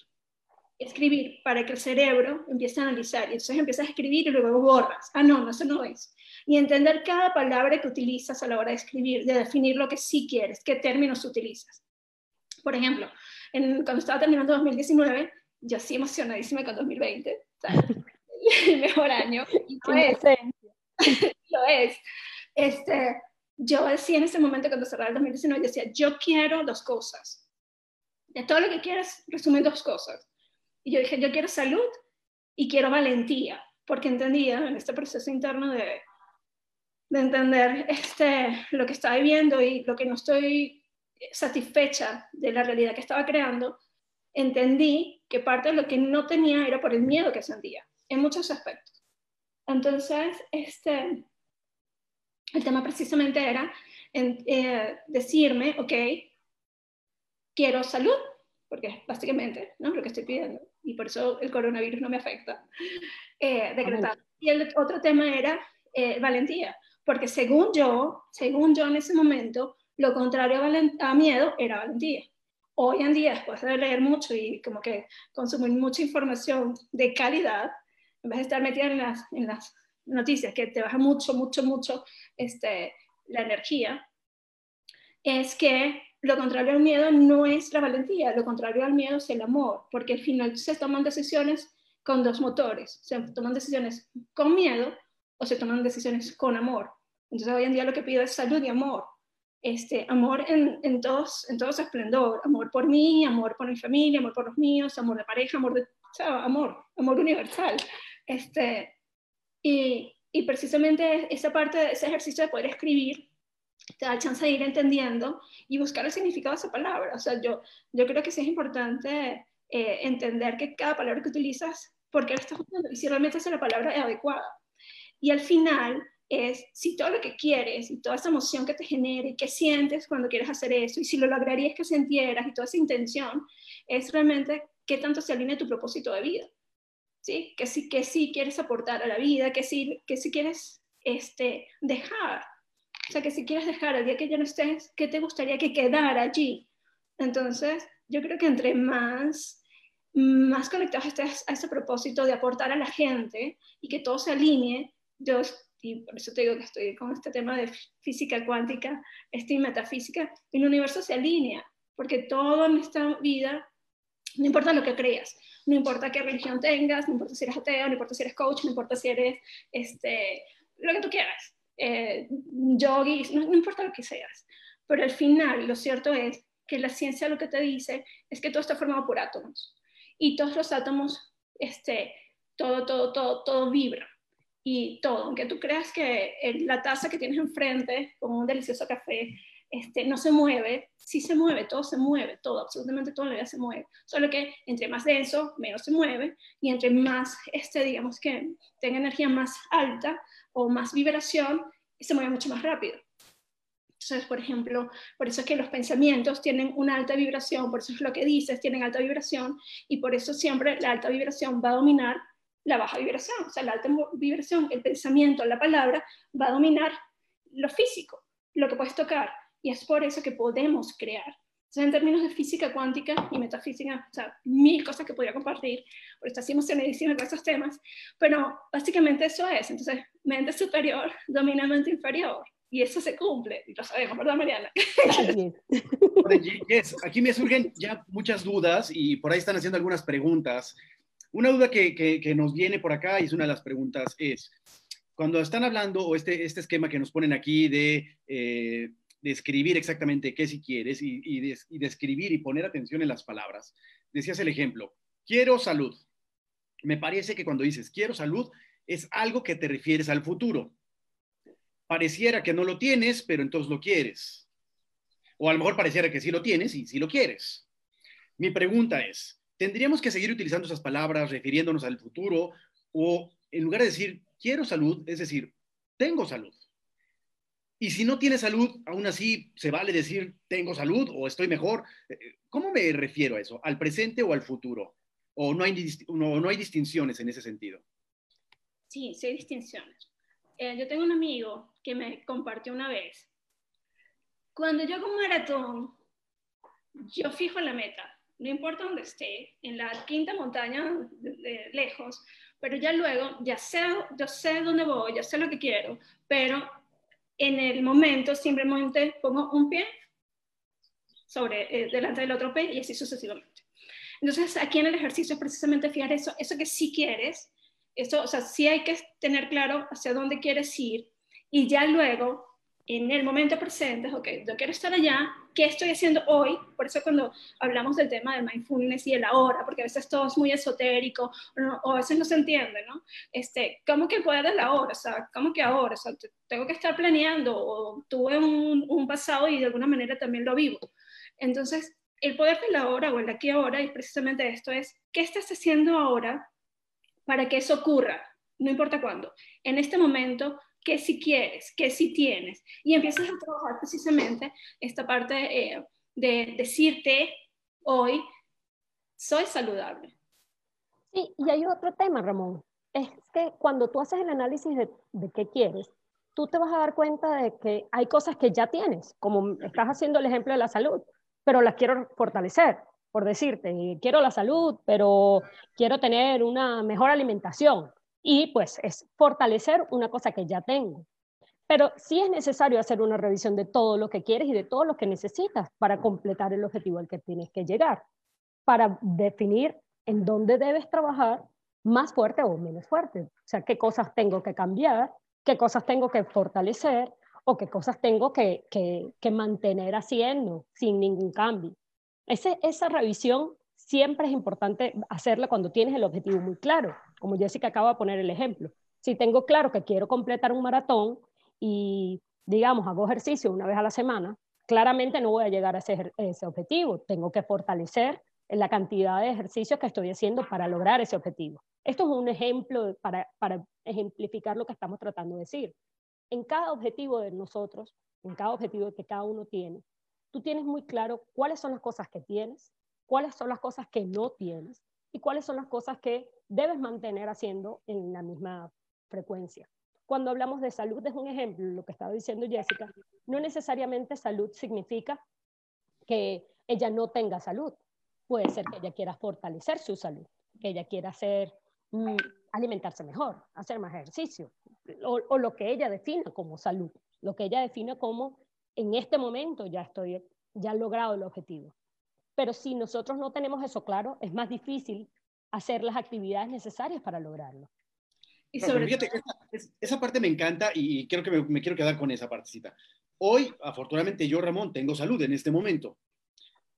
escribir para que el cerebro empiece a analizar. Y entonces empiezas a escribir y luego borras. Ah, no, no, eso no es. Y entender cada palabra que utilizas a la hora de escribir, de definir lo que sí quieres, qué términos utilizas. Por ejemplo, en, cuando estaba terminando 2019, yo sí emocionadísima con 2020, el mejor año. Y es. lo es. Este, yo decía en ese momento cuando cerraba el 2019, decía, yo quiero dos cosas. De todo lo que quieras, resumen dos cosas y yo dije, yo quiero salud y quiero valentía, porque entendía en este proceso interno de, de entender este, lo que estaba viviendo y lo que no estoy satisfecha de la realidad que estaba creando, entendí que parte de lo que no tenía era por el miedo que sentía, en muchos aspectos. Entonces, este, el tema precisamente era en, eh, decirme, ok, quiero salud, porque básicamente ¿no? lo que estoy pidiendo y por eso el coronavirus no me afecta, eh, decretado. Y el otro tema era eh, valentía, porque según yo, según yo en ese momento, lo contrario a, a, miedo era valentía. hoy en día, después de leer mucho y como que consumir mucha información de calidad, en vez de estar metida en las, en las noticias que te baja mucho, mucho, mucho este, la energía, es que lo contrario al miedo no es la valentía, lo contrario al miedo es el amor, porque al final se toman decisiones con dos motores, se toman decisiones con miedo o se toman decisiones con amor. Entonces hoy en día lo que pido es salud y amor, este, amor en, en, todos, en todo su esplendor, amor por mí, amor por mi familia, amor por los míos, amor de pareja, amor de, amor, amor universal. Este, y, y precisamente esa parte de ese ejercicio de poder escribir te da chance de ir entendiendo y buscar el significado de esa palabra. O sea, yo, yo creo que sí es importante eh, entender que cada palabra que utilizas, por qué la estás usando y si realmente es la palabra adecuada. Y al final es si todo lo que quieres y toda esa emoción que te genera y que sientes cuando quieres hacer eso y si lo lograrías que sintieras y toda esa intención, es realmente qué tanto se alinea tu propósito de vida. ¿Sí? Que sí, que sí quieres aportar a la vida, que sí, que sí quieres este, dejar o sea, que si quieres dejar el día que ya no estés, ¿qué te gustaría que quedara allí? Entonces, yo creo que entre más, más conectados estés a ese propósito de aportar a la gente y que todo se alinee, yo, y por eso te digo que estoy con este tema de física cuántica, este metafísica, el universo se alinea, porque todo en esta vida, no importa lo que creas, no importa qué religión tengas, no importa si eres ateo, no importa si eres coach, no importa si eres este, lo que tú quieras, eh, yogis, no, importa lo que seas. Pero al final, lo cierto es que la ciencia lo que te dice es que todo está formado por átomos. Y todos los átomos, este, todo, todo, todo, todo vibra. Y todo, aunque tú creas que la taza que tienes enfrente, como un delicioso café, este, no se mueve, sí se mueve, todo se mueve, todo, absolutamente todo la vida se mueve. Solo que entre más denso, menos se mueve, y entre más, este, digamos que tenga energía más alta, o más vibración, se mueve mucho más rápido. Entonces, por ejemplo, por eso es que los pensamientos tienen una alta vibración, por eso es lo que dices, tienen alta vibración, y por eso siempre la alta vibración va a dominar la baja vibración. O sea, la alta vibración, el pensamiento, la palabra, va a dominar lo físico, lo que puedes tocar, y es por eso que podemos crear. Entonces, en términos de física cuántica y metafísica, o sea, mil cosas que podría compartir, porque está así emocionadísima con esos temas, pero básicamente eso es. Entonces, mente superior domina mente inferior. Y eso se cumple, y lo sabemos, ¿verdad, Mariana? yes, aquí me surgen ya muchas dudas y por ahí están haciendo algunas preguntas. Una duda que, que, nos viene por acá y es una de las preguntas es, cuando están hablando, o este, este esquema que nos ponen aquí de eh, describir exactamente qué si quieres y, describir y poner atención en las palabras. Decías el ejemplo, quiero salud. Me parece que cuando dices quiero salud es algo que te refieres al futuro. Pareciera que no lo tienes, pero entonces lo quieres. O a lo mejor pareciera que sí lo tienes y sí lo quieres. Mi pregunta es, ¿tendríamos que seguir utilizando esas palabras refiriéndonos al futuro o en lugar de decir quiero salud, es decir, tengo salud? Y si no tiene salud, aún así se vale decir tengo salud o estoy mejor. Eh, ¿Cómo me refiero a eso? ¿Al presente o al futuro? ¿O no hay, no, no hay distinciones en ese sentido? Sí, sí hay distinciones. Eh, yo tengo un amigo que me compartió una vez. Cuando yo hago un maratón, yo fijo la meta. No importa dónde esté, en la quinta montaña de, lejos, pero ya luego ya sé, yo sé dónde voy, ya sé lo que quiero, pero en el momento simplemente pongo un pie sobre, eh, delante del otro pie y así sucesivamente. Entonces, aquí en el ejercicio es precisamente fijar eso, eso que sí quieres, eso, o sea, sí hay que tener claro hacia dónde quieres ir y ya luego en el momento presente, ok, yo quiero estar allá, ¿qué estoy haciendo hoy? Por eso cuando hablamos del tema del mindfulness y el ahora, porque a veces todo es muy esotérico o, a veces no se entiende, ¿no? Este, ¿Cómo que puedo la hora? O sea, ¿cómo que ahora? O sea, tengo que estar planeando o tuve un, un pasado y de alguna manera también lo vivo. Entonces, el poder de la hora o el aquí ahora, y precisamente esto es, ¿qué estás haciendo ahora para que eso ocurra? No importa cuándo. En este momento, qué si quieres, qué si tienes. Y empiezas a trabajar precisamente esta parte eh, de decirte hoy, soy saludable. Sí, y hay otro tema, Ramón. Es que cuando tú haces el análisis de, de qué quieres, tú te vas a dar cuenta de que hay cosas que ya tienes, como estás haciendo el ejemplo de la salud, pero las quiero fortalecer, por decirte, quiero la salud, pero quiero tener una mejor alimentación. Y pues es fortalecer una cosa que ya tengo. Pero sí es necesario hacer una revisión de todo lo que quieres y de todo lo que necesitas para completar el objetivo al que tienes que llegar, para definir en dónde debes trabajar más fuerte o menos fuerte. O sea, qué cosas tengo que cambiar, qué cosas tengo que fortalecer o qué cosas tengo que, que, mantener haciendo sin ningún cambio. Ese, esa revisión siempre es importante hacerla cuando tienes el objetivo muy claro, como Jessica acaba de poner el ejemplo. Si tengo claro que quiero completar un maratón y, digamos, hago ejercicio una vez a la semana, claramente no voy a llegar a ese, ese objetivo. Tengo que fortalecer la cantidad de ejercicios que estoy haciendo para lograr ese objetivo. Esto es un ejemplo para, para ejemplificar lo que estamos tratando de decir en cada objetivo de nosotros, en cada objetivo que cada uno tiene, tú tienes muy claro cuáles son las cosas que tienes, cuáles son las cosas que no tienes y cuáles son las cosas que debes mantener haciendo en la misma frecuencia. Cuando hablamos de salud, es un ejemplo, lo que estaba diciendo Jessica, no necesariamente salud significa que ella no tenga salud. Puede ser que ella quiera fortalecer su salud, que ella quiera hacer, mm, alimentarse mejor, hacer más ejercicio, o, lo que ella defina como salud, lo que ella define como en este momento ya estoy, ya he logrado el objetivo. Pero si nosotros no tenemos eso claro, es más difícil hacer las actividades necesarias para lograrlo. Y sobre fíjate, esa, esa, parte me encanta y creo que me, quiero quedar con esa partecita. Hoy, afortunadamente, yo, Ramón, tengo salud en este momento.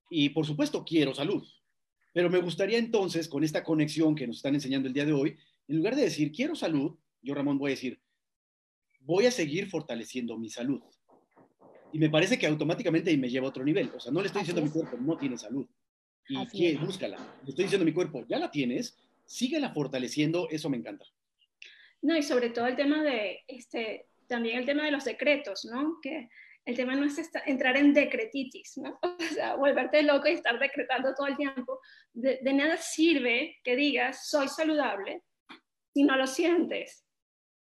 Y por supuesto, quiero salud. Pero me gustaría entonces, con esta conexión que nos están enseñando el día de hoy, en lugar de decir quiero salud, yo Ramón voy a decir, voy a seguir fortaleciendo mi salud. Y me parece que automáticamente me lleva a otro nivel. O sea, no le estoy diciendo a mi cuerpo, no tiene salud. Y que, búscala. Le estoy diciendo a mi cuerpo, ya la tienes, síguela fortaleciendo, eso me encanta. No, y sobre todo el tema de, este, también el tema de los decretos, ¿no? Que el tema no es entrar en decretitis, ¿no? O sea, volverte loco y estar decretando todo el tiempo. de nada sirve que digas, soy saludable, si no lo sientes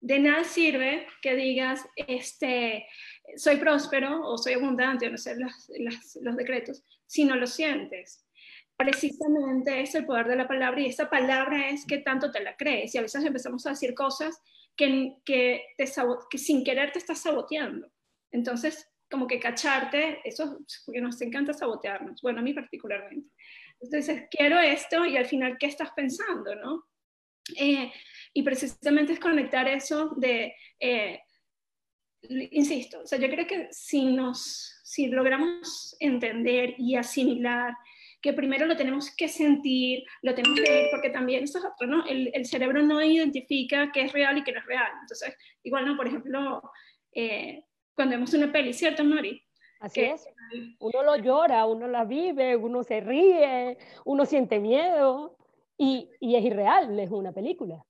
de nada sirve que digas, este, soy próspero o soy abundante, no sé, los, decretos, si no lo sientes. Precisamente es el poder de la palabra y esa palabra es que tanto te la crees. Y a veces empezamos a decir cosas que, que, te que sin querer te estás saboteando. Entonces, como que cacharte, eso, porque nos encanta sabotearnos, bueno, a mí particularmente. Entonces, quiero esto y al final, ¿qué estás pensando, no? Eh, y precisamente es conectar eso de, eh, insisto, o sea, yo creo que si, nos, si logramos entender y asimilar que primero lo tenemos que sentir, lo tenemos que ver, porque también esto es otro, ¿no? El, el, cerebro no identifica qué es real y qué no es real. Entonces, igual, ¿no? Por ejemplo, eh, cuando vemos una peli, ¿cierto, Mari? Así es. Uno lo llora, uno la vive, uno se ríe, uno siente miedo y, y es irreal, es una película.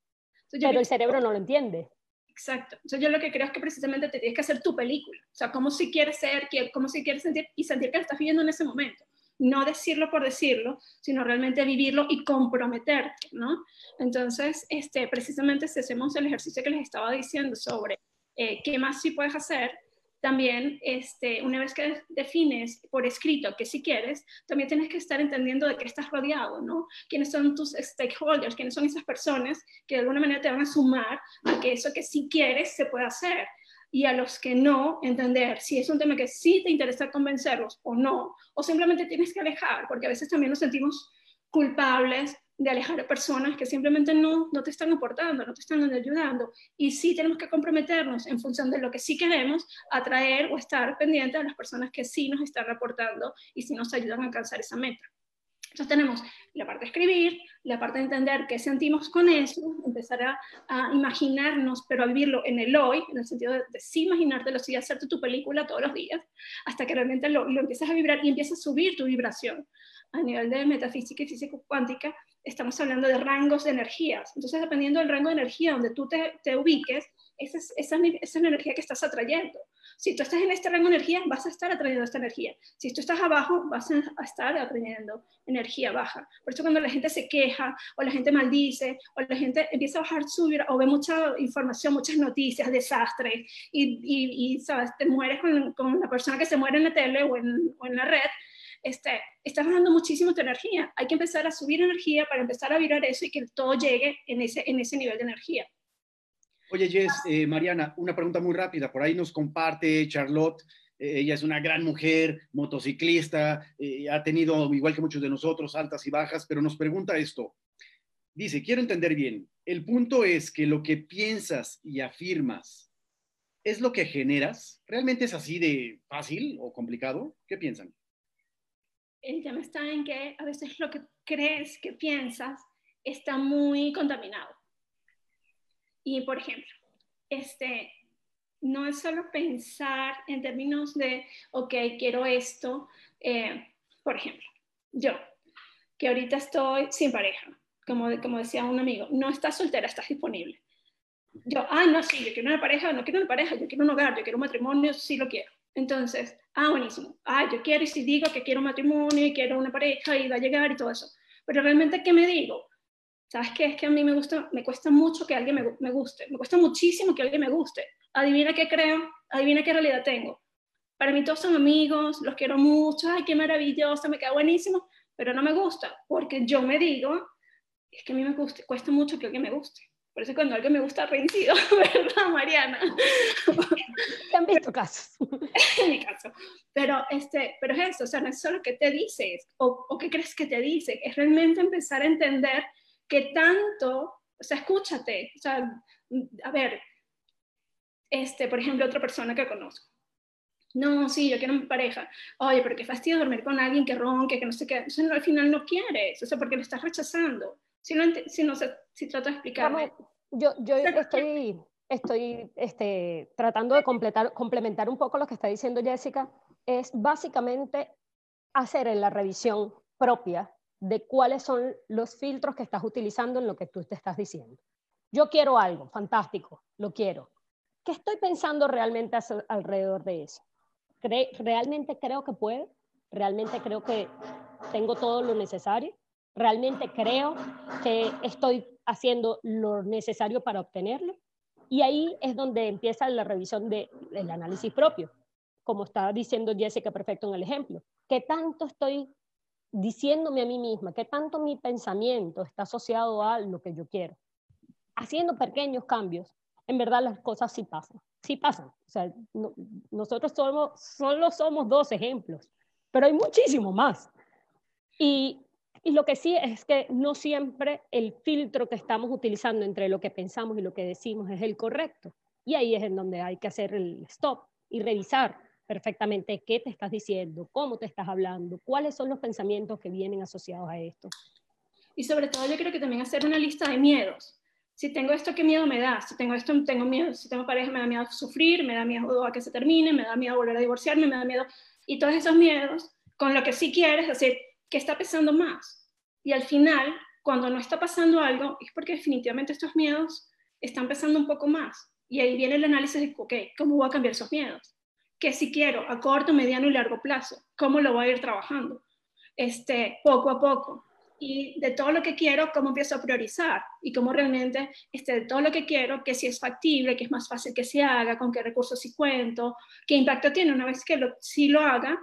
Pero el cerebro no lo entiende. Exacto. Entonces yo lo que creo es que precisamente te tienes que hacer tu película. O sea, cómo si quieres ser, cómo si quieres sentir y sentir que lo estás viviendo en ese momento. No decirlo por decirlo, sino realmente vivirlo y comprometerte, ¿no? Entonces, este, precisamente si hacemos el ejercicio que les estaba diciendo sobre eh, qué más sí puedes hacer, también, este, una vez que defines por escrito que si quieres, también tienes que estar entendiendo de qué estás rodeado, ¿no? ¿Quiénes son tus stakeholders? ¿Quiénes son esas personas que de alguna manera te van a sumar a que eso que sí quieres se pueda hacer? Y a los que no, entender si es un tema que sí te interesa convencerlos o no, o simplemente tienes que alejar, porque a veces también nos sentimos culpables de alejar a personas que simplemente no, no te están aportando, no te están ayudando. Y sí tenemos que comprometernos en función de lo que sí queremos, atraer o estar pendientes de las personas que sí nos están aportando y sí nos ayudan a alcanzar esa meta. Entonces tenemos la parte de escribir, la parte de entender qué sentimos con eso, empezar a, imaginarnos, pero a vivirlo en el hoy, en el sentido de, de sí imaginártelo, sí hacerte tu película todos los días, hasta que realmente lo, lo empiezas a vibrar y empiezas a subir tu vibración a nivel de metafísica y física cuántica, estamos hablando de rangos de energías. Entonces, dependiendo del rango de energía donde tú te, te ubiques, esa es, esa, es la energía que estás atrayendo. Si tú estás en este rango de energía, vas a estar atrayendo esta energía. Si tú estás abajo, vas a estar atrayendo energía baja. Por eso cuando la gente se queja, o la gente maldice, o la gente empieza a bajar su o ve mucha información, muchas noticias, desastres, y, y, y ¿sabes? te mueres con, con, la persona que se muere en la tele o en, o en la red, este, estás bajando muchísimo tu energía. Hay que empezar a subir energía para empezar a virar eso y que todo llegue en ese, en ese nivel de energía. Oye, Jess, eh, Mariana, una pregunta muy rápida. Por ahí nos comparte Charlotte. Eh, ella es una gran mujer, motociclista, eh, ha tenido, igual que muchos de nosotros, altas y bajas, pero nos pregunta esto. Dice, quiero entender bien, el punto es que lo que piensas y afirmas es lo que generas. ¿Realmente es así de fácil o complicado? ¿Qué piensan? El tema está en que a veces lo que crees que piensas está muy contaminado. Y por ejemplo, este, no es solo pensar en términos de, ok, quiero esto. Eh, por ejemplo, yo, que ahorita estoy sin pareja, como, como decía un amigo, no estás soltera, estás disponible. Yo, ah, no, sí, yo quiero una pareja, no quiero una pareja, yo quiero un hogar, yo quiero un matrimonio, sí lo quiero. Entonces, ah, buenísimo. Ah, yo quiero y si digo que quiero un matrimonio y quiero una pareja y va a llegar y todo eso. Pero realmente, ¿qué me digo? ¿Sabes qué? Es que a mí me gusta, me cuesta mucho que alguien me, me guste. Me cuesta muchísimo que alguien me guste. Adivina qué creo, adivina qué realidad tengo. Para mí todos son amigos, los quiero mucho, ay, qué maravilloso, me queda buenísimo, pero no me gusta, porque yo me digo, es que a mí me gusta, cuesta mucho que alguien me guste. Por eso cuando alguien me gusta reincido, ¿verdad, Mariana? Te han visto casos. en mi caso. Pero, este, pero es eso, o sea, no es solo que te dices o, o qué crees que te dice, es realmente empezar a entender que tanto, o sea, escúchate, o sea, a ver, este, por ejemplo, otra persona que conozco. No, sí, yo quiero mi pareja. Oye, pero qué fastidio dormir con alguien que ronque, que no sé qué. Eso al final no quieres, o sea, porque lo estás rechazando. Si no, si no sé, si trato de explicarme. Yo, yo estoy, estoy este, tratando de completar, complementar un poco lo que está diciendo Jessica. Es básicamente hacer la revisión propia de cuáles son los filtros que estás utilizando en lo que tú te estás diciendo. Yo quiero algo, fantástico, lo quiero. ¿Qué estoy pensando realmente alrededor de eso? ¿Realmente creo que puedo? ¿Realmente creo que tengo todo lo necesario? ¿Realmente creo que estoy haciendo lo necesario para obtenerlo? Y ahí es donde empieza la revisión del análisis propio, como está diciendo Jessica perfecto en el ejemplo. ¿Qué tanto estoy diciéndome a mí misma, qué tanto mi pensamiento está asociado a lo que yo quiero? Haciendo pequeños cambios, en verdad las cosas sí pasan, sí pasan. O sea, nosotros somos, solo somos dos ejemplos, pero hay muchísimo más. Y, y lo que sí es que no siempre el filtro que estamos utilizando entre lo que pensamos y lo que decimos es el correcto. Y ahí es en donde hay que hacer el stop y revisar perfectamente qué te estás diciendo, cómo te estás hablando, cuáles son los pensamientos que vienen asociados a esto. Y sobre todo yo creo que también hacer una lista de miedos. Si tengo esto, ¿qué miedo me da? Si tengo esto, tengo miedo. Si tengo pareja, me da miedo a sufrir, me da miedo a que se termine, me da miedo volver a divorciarme, me da miedo. Y todos esos miedos, con lo que sí quieres, decir, ¿qué está pesando más? Y al final, cuando no está pasando algo, es porque definitivamente estos miedos están pesando un poco más. Y ahí viene el análisis de, ok, ¿cómo voy a cambiar esos miedos? que si quiero a corto, mediano y largo plazo, cómo lo voy a ir trabajando, este, poco a poco. Y de todo lo que quiero, cómo empiezo a priorizar y cómo realmente, este, de todo lo que quiero, que si es factible, que es más fácil que se haga, con qué recursos sí cuento, qué impacto tiene una vez que lo, sí lo haga,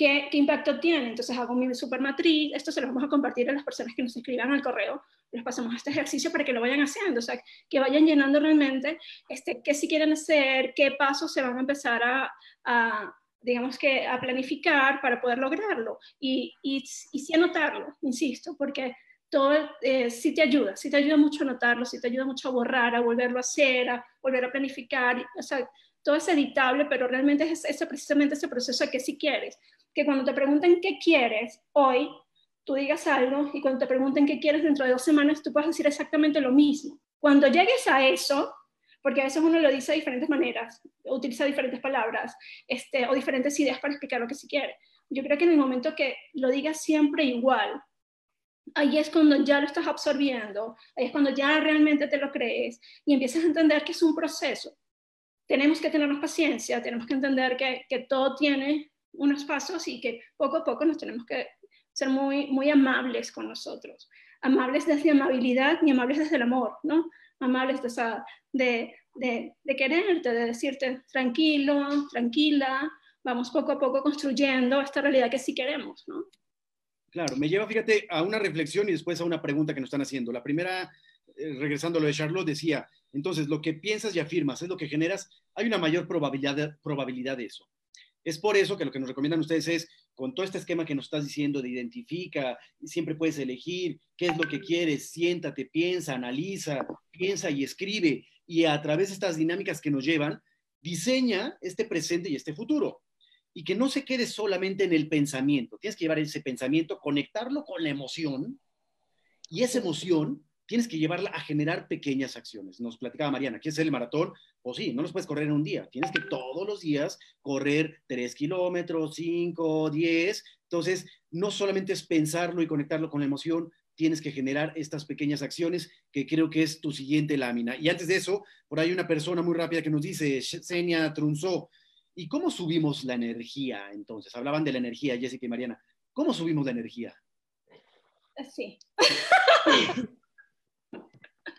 ¿Qué, ¿qué, impacto tiene? Entonces hago mi supermatriz, esto se lo vamos a compartir a las personas que nos escriban al correo, les pasamos este ejercicio para que lo vayan haciendo, o sea, que vayan llenando realmente este, qué si quieren hacer, qué pasos se van a empezar a, a digamos que, a planificar para poder lograrlo y, y, y sí anotarlo, insisto, porque todo eh, sí te ayuda, sí te ayuda mucho a anotarlo, sí te ayuda mucho a borrar, a volverlo a hacer, a volver a planificar, o sea, todo es editable, pero realmente es ese, precisamente ese proceso que si quieres que cuando te pregunten qué quieres hoy, tú digas algo y cuando te pregunten qué quieres dentro de dos semanas, tú puedes decir exactamente lo mismo. Cuando llegues a eso, porque a veces uno lo dice de diferentes maneras, utiliza diferentes palabras este, o diferentes ideas para explicar lo que se quiere. Yo creo que en el momento que lo digas siempre igual, ahí es cuando ya lo estás absorbiendo, ahí es cuando ya realmente te lo crees y empiezas a entender que es un proceso. Tenemos que tener paciencia, tenemos que entender que, que todo tiene unos pasos y que poco a poco nos tenemos que ser muy, muy amables con nosotros. Amables desde amabilidad y amables desde el amor, ¿no? Amables de, de, de, de quererte, de decirte tranquilo, tranquila, vamos poco a poco construyendo esta realidad que sí queremos, ¿no? Claro, me lleva, fíjate, a una reflexión y después a una pregunta que nos están haciendo. La primera, eh, regresando a lo de Charlotte, decía, entonces lo que piensas y afirmas es lo que generas, hay una mayor probabilidad de, probabilidad de eso. Es por eso que lo que nos recomiendan ustedes es, con todo este esquema que nos estás diciendo de identifica, siempre puedes elegir qué es lo que quieres, siéntate, piensa, analiza, piensa y escribe, y a través de estas dinámicas que nos llevan, diseña este presente y este futuro. Y que no se quede solamente en el pensamiento. Tienes que llevar ese pensamiento, conectarlo con la emoción. Y esa emoción tienes que llevarla a generar pequeñas acciones. Nos platicaba Mariana, ¿quieres hacer el maratón? Pues sí, no los puedes correr en un día. Tienes que todos los días correr 3 kilómetros, 5, 10. Entonces, no solamente es pensarlo y conectarlo con la emoción, tienes que generar estas pequeñas acciones que creo que es tu siguiente lámina. Y antes de eso, por ahí una persona muy rápida que nos dice, Senia Trunzó, ¿Y cómo subimos la energía entonces? Hablaban de la energía, Jessica y Mariana. ¿Cómo subimos la energía? Sí.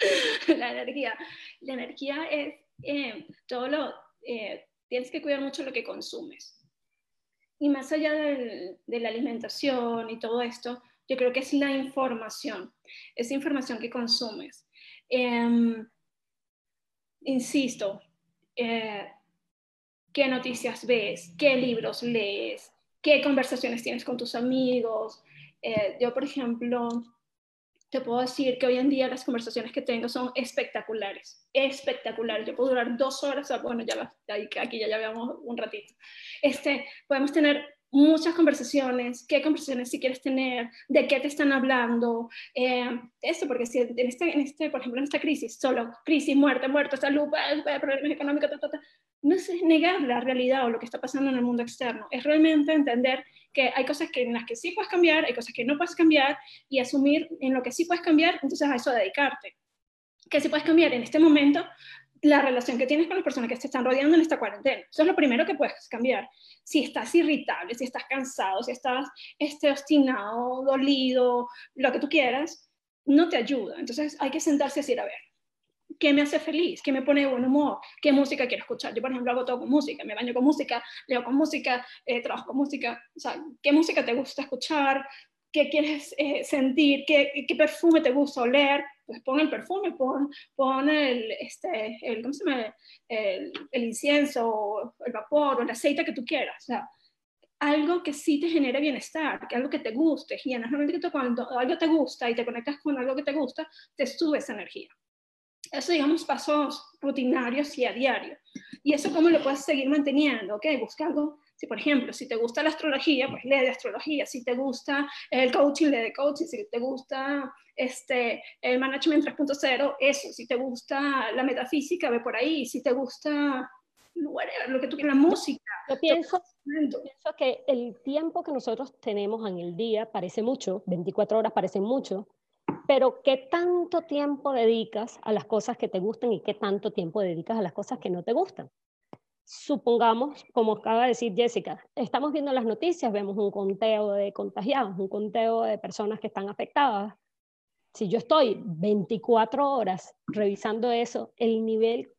la energía. La energía es eh, todo lo... Eh, tienes que cuidar mucho lo que consumes. Y más allá de la alimentación y todo esto, yo creo que es la información, esa información que consumes. Em, insisto, eh, qué noticias ves, qué libros lees, qué conversaciones tienes con tus amigos. Eh, yo, por ejemplo, te puedo decir que hoy en día las conversaciones que tengo son espectaculares, espectaculares. Yo puedo durar dos horas, bueno, ya, aquí ya llevamos un ratito. Este, podemos tener muchas conversaciones, qué conversaciones si quieres tener, de qué te están hablando, eh, esto, porque si en este, en este, por ejemplo, en esta crisis, solo crisis, muerte, muerte, salud, problemas económicos, no es negar la realidad o lo que está pasando en el mundo externo, es realmente entender que hay cosas que, en las que sí puedes cambiar, hay cosas que no puedes cambiar y asumir en lo que sí puedes cambiar, entonces a eso dedicarte. Que si puedes cambiar en este momento la relación que tienes con las personas que te están rodeando en esta cuarentena. Eso es lo primero que puedes cambiar. Si estás irritable, si estás cansado, si estás este, obstinado, dolido, lo que tú quieras, no te ayuda. Entonces hay que sentarse y decir, a ver, ¿qué me hace feliz? ¿Qué me pone de buen humor? ¿Qué música quiero escuchar? Yo, por ejemplo, hago todo con música. Me baño con música, leo con música, eh, trabajo con música. O sea, ¿qué música te gusta escuchar? ¿Qué quieres eh, sentir? ¿Qué, ¿Qué perfume te gusta oler? pues pon el perfume, pon, pon el, este, el, ¿cómo se llama? El, el, incienso, el vapor, o el aceite que tú quieras. O sea, algo que sí te genere bienestar, que algo que te guste. Y normalmente cuando algo te gusta y te conectas con algo que te gusta, te sube esa energía. Eso, digamos, pasos rutinarios y a diario. Y eso, ¿cómo lo puedes seguir manteniendo? ¿Ok? Busca algo si, por ejemplo, si te gusta la astrología, pues lee de astrología. Si te gusta el coaching, lee de coaching. Si te gusta este, el management 3.0, eso. Si te gusta la metafísica, ve por ahí. Si te gusta lo que tú quieras, la música. Yo pienso, pienso, que el tiempo que nosotros tenemos en el día parece mucho, 24 horas parecen mucho, pero ¿qué tanto tiempo dedicas a las cosas que te gustan y qué tanto tiempo dedicas a las cosas que no te gustan? supongamos, como acaba de decir Jessica, estamos viendo las noticias, vemos un conteo de contagiados, un conteo de personas que están afectadas. Si yo estoy 24 horas revisando eso, el nivel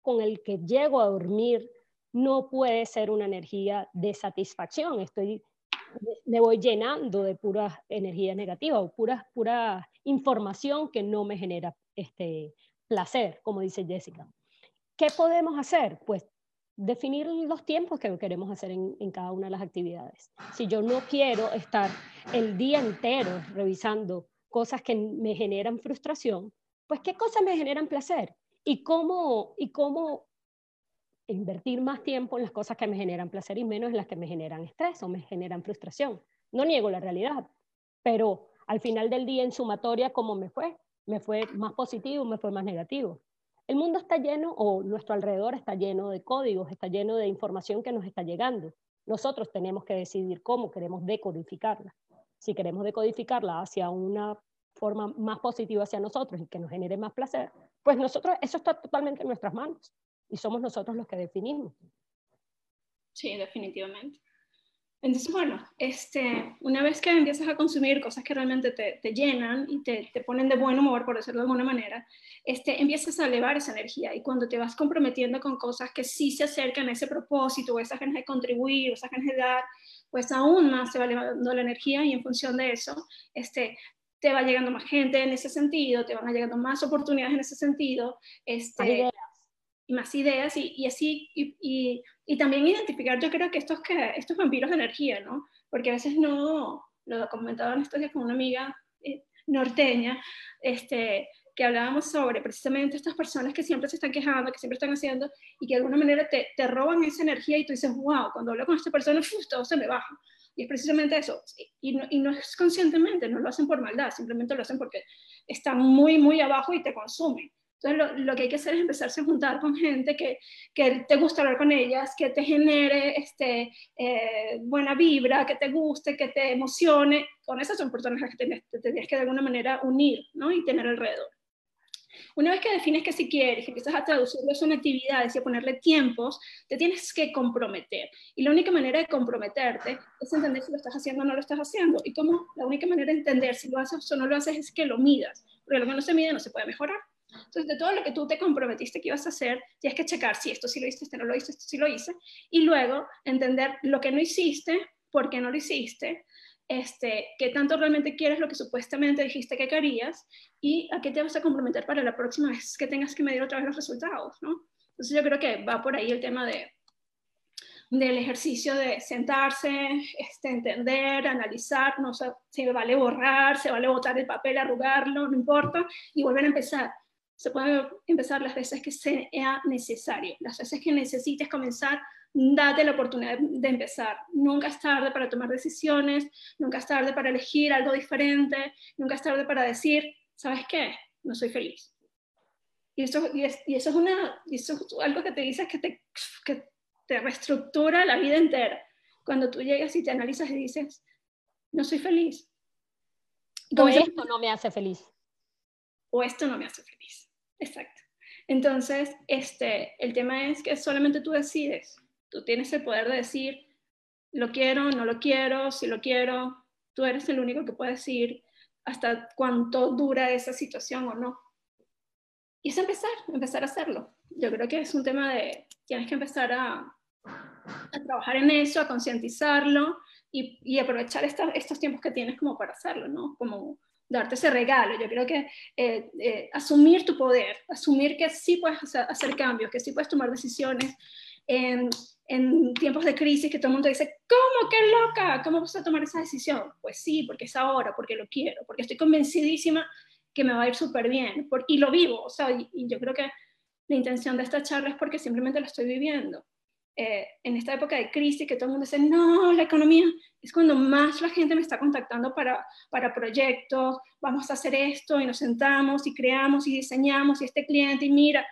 con el que llego a dormir no puede ser una energía de satisfacción. Estoy, me voy llenando de pura energía negativa o pura, pura información que no me genera este placer, como dice Jessica. ¿Qué podemos hacer? Pues definir los tiempos que queremos hacer en, cada una de las actividades. Si yo no quiero estar el día entero revisando cosas que me generan frustración, pues qué cosas me generan placer y cómo, y cómo invertir más tiempo en las cosas que me generan placer y menos en las que me generan estrés o me generan frustración. No niego la realidad, pero al final del día en sumatoria, ¿cómo me fue? ¿Me fue más positivo, me fue más negativo? El mundo está lleno, o nuestro alrededor está lleno de códigos, está lleno de información que nos está llegando. Nosotros tenemos que decidir cómo queremos decodificarla. Si queremos decodificarla hacia una forma más positiva hacia nosotros y que nos genere más placer, pues nosotros, eso está totalmente en nuestras manos y somos nosotros los que definimos. Sí, definitivamente. Entonces, bueno, este, una vez que empiezas a consumir cosas que realmente te, te llenan y te, te, ponen de buen humor, por decirlo de alguna manera, este, empiezas a elevar esa energía. Y cuando te vas comprometiendo con cosas que sí se acercan a ese propósito, o esas ganas de contribuir, o esas ganas de dar, pues aún más se va elevando la energía y en función de eso, este, te va llegando más gente en ese sentido, te van llegando más oportunidades en ese sentido, este, y más ideas, y, así, y, también identificar, yo creo que estos, que estos vampiros de energía, ¿no? Porque a veces no, lo comentaba en estos con una amiga eh, norteña, este, que hablábamos sobre precisamente estas personas que siempre se están quejando, que siempre están haciendo, y que de alguna manera te, te roban esa energía y tú dices, wow, cuando hablo con esta persona, uf, todo se me baja. Y es precisamente eso. Y no, y no, es conscientemente, no lo hacen por maldad, simplemente lo hacen porque están muy, muy abajo y te consumen. Entonces, lo, que hay que hacer es empezarse a juntar con gente que, te gusta hablar con ellas, que te genere este, eh, buena vibra, que te guste, que te emocione. Con esas son personas que te, te que de alguna manera unir ¿no? y tener alrededor. Una vez que defines que si quieres, que empiezas a traducirlo en actividades y a ponerle tiempos, te tienes que comprometer. Y la única manera de comprometerte es entender si lo estás haciendo o no lo estás haciendo. Y como la única manera de entender si lo haces o no lo haces es que lo midas. Porque lo que no se mide no se puede mejorar. Entonces, de todo lo que tú te comprometiste que ibas a hacer, tienes que checar si esto sí lo hiciste, esto no lo hice, esto sí lo hice, y luego entender lo que no hiciste, por qué no lo hiciste, este, qué tanto realmente quieres lo que supuestamente dijiste que querías y a qué te vas a comprometer para la próxima vez que tengas que medir otra vez los resultados, ¿no? Entonces yo creo que va por ahí el tema de, del ejercicio de sentarse, este, entender, analizar, no sé, si vale borrar, se vale botar el papel, arrugarlo, no importa, y volver a empezar se puede empezar las veces que sea necesario, las veces que necesites comenzar, date la oportunidad de empezar. Nunca es tarde para tomar decisiones, nunca es tarde para elegir algo diferente, nunca es tarde para decir, ¿sabes qué? No soy feliz. Y eso, y, es, y eso, es, una, eso es algo que te dices que te, que te reestructura la vida entera. Cuando tú llegas y te analizas y dices, no soy feliz. O esto no me hace feliz. O esto no me hace feliz. Exacto. Entonces, este, el tema es que solamente tú decides. Tú tienes el poder de decir, lo quiero, no lo quiero, si lo quiero. Tú eres el único que puede decir hasta cuánto dura esa situación o no. Y es empezar, empezar a hacerlo. Yo creo que es un tema de, tienes que empezar a, trabajar en eso, a concientizarlo y, aprovechar estos tiempos que tienes como para hacerlo, ¿no? Como darte ese regalo. Yo creo que eh, eh, asumir tu poder, asumir que sí puedes hacer, cambios, que sí puedes tomar decisiones en, en, tiempos de crisis que todo el mundo dice, ¿cómo? ¡Qué loca! ¿Cómo vas a tomar esa decisión? Pues sí, porque es ahora, porque lo quiero, porque estoy convencidísima que me va a ir súper bien por, y lo vivo. O sea, y, y yo creo que la intención de esta charla es porque simplemente lo estoy viviendo. Eh, en esta época de crisis que todo el mundo dice, no, la economía, es cuando más la gente me está contactando para, para proyectos, vamos a hacer esto y nos sentamos y creamos y diseñamos y este cliente y mira.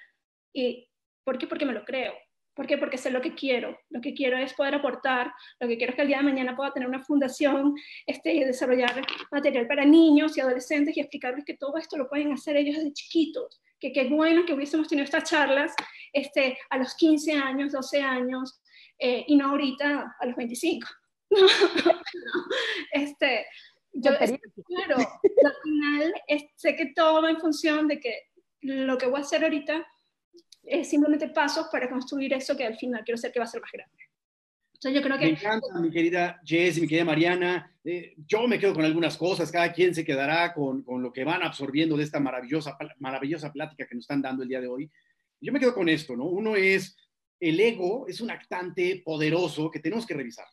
¿Y por qué? Porque me lo creo. ¿Por qué? Porque sé lo que quiero. Lo que quiero es poder aportar. Lo que quiero es que el día de mañana pueda tener una fundación este, y desarrollar material para niños y adolescentes y explicarles que todo esto lo pueden hacer ellos desde chiquitos que qué bueno que hubiésemos tenido estas charlas este, a los 15 años, 12 años, eh, y no ahorita a los 25. este, yo, claro, al final sé que todo va en función de que lo que voy a hacer ahorita es simplemente pasos para construir eso que al final quiero ser que va a ser más grande. Entonces yo creo que... Me encanta, mi querida Jess, mi querida Mariana. Eh, yo me quedo con algunas cosas, cada quien se quedará con, con, lo que van absorbiendo de esta maravillosa, maravillosa plática que nos están dando el día de hoy. Yo me quedo con esto, ¿no? Uno es, el ego es un actante poderoso que tenemos que revisar.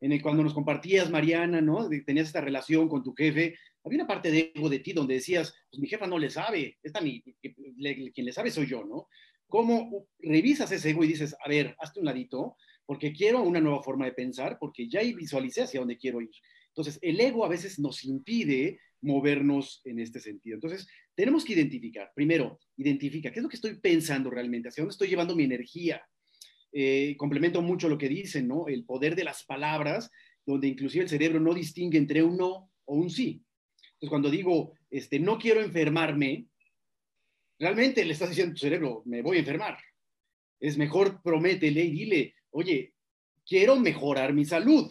En el, cuando nos compartías, Mariana, ¿no? Tenías esta relación con tu jefe, había una parte de ego de ti donde decías, pues mi jefa no le sabe, esta ni, quien le sabe soy yo, ¿no? ¿Cómo revisas ese ego y dices, a ver, hazte un ladito, porque quiero una nueva forma de pensar, porque ya visualicé hacia dónde quiero ir. Entonces, el ego a veces nos impide movernos en este sentido. Entonces, tenemos que identificar, primero, identifica qué es lo que estoy pensando realmente, hacia dónde estoy llevando mi energía. Eh, complemento mucho lo que dicen, ¿no? El poder de las palabras, donde inclusive el cerebro no distingue entre un no o un sí. Entonces, cuando digo, este, no quiero enfermarme, realmente le estás diciendo a tu cerebro, me voy a enfermar. Es mejor prométele y dile, oye, quiero mejorar mi salud.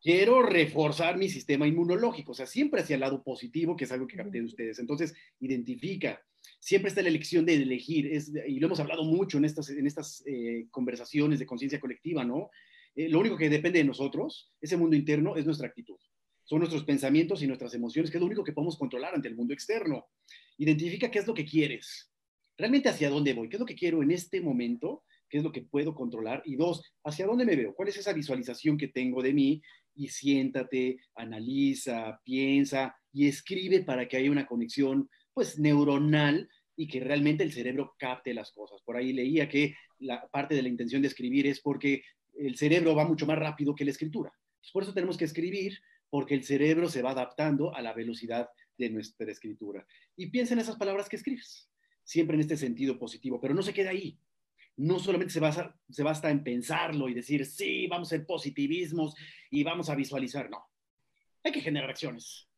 quiero reforzar mi sistema inmunológico, o sea, siempre hacia el lado positivo, que es algo que capté de ustedes. Entonces, identifica. Siempre está la elección de elegir, y lo hemos hablado mucho en estas, en estas eh, conversaciones de conciencia colectiva, ¿no? Eh, lo único que depende de nosotros, ese mundo interno, es nuestra actitud. Son nuestros pensamientos y nuestras emociones, que es lo único que podemos controlar ante el mundo externo. Identifica qué es lo que quieres, realmente hacia dónde voy, qué es lo que quiero en este momento, qué es lo que puedo controlar. Y dos, hacia dónde me veo, cuál es esa visualización que tengo de mí. Y siéntate, analiza, piensa y escribe para que haya una conexión pues neuronal y que realmente el cerebro capte las cosas. Por ahí leía que la parte de la intención de escribir es porque el cerebro va mucho más rápido que la escritura. Por eso tenemos que escribir, porque el cerebro se va adaptando a la velocidad de nuestra escritura. Y piensa en esas palabras que escribes, siempre en este sentido positivo, pero no se queda ahí. No solamente se basa, se basta en pensarlo y decir, sí, vamos a ser positivismos y vamos a visualizar. No, hay que generar acciones.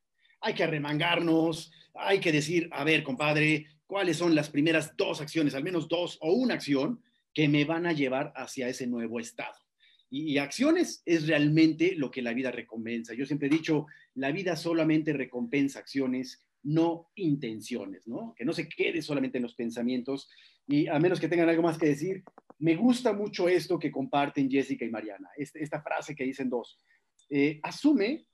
Hay que arremangarnos, hay que decir, a ver, compadre, cuáles son las primeras dos acciones, al menos dos o una acción que me van a llevar hacia ese nuevo estado. Y, acciones es realmente lo que la vida recompensa. Yo siempre he dicho, la vida solamente recompensa acciones, no intenciones, ¿no? Que no se quede solamente en los pensamientos. Y a menos que tengan algo más que decir, me gusta mucho esto que comparten Jessica y Mariana, este, esta frase que dicen dos. Eh, asume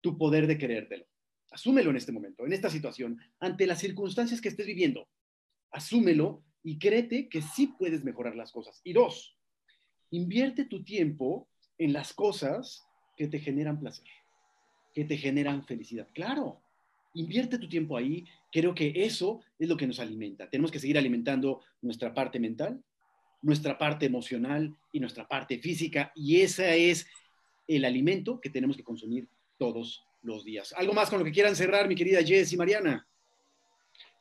tu poder de querértelo. Asúmelo en este momento, en esta situación, ante las circunstancias que estés viviendo. Asúmelo y créete que sí puedes mejorar las cosas. Y dos, Invierte tu tiempo en las cosas que te generan placer, que te generan felicidad. Claro, invierte tu tiempo ahí. Creo que eso es lo que nos alimenta. Tenemos que seguir alimentando nuestra parte mental, nuestra parte emocional y nuestra parte física. Y ese es el alimento que tenemos que consumir todos los días. ¿Algo más con lo que quieran cerrar, mi querida Jess y Mariana?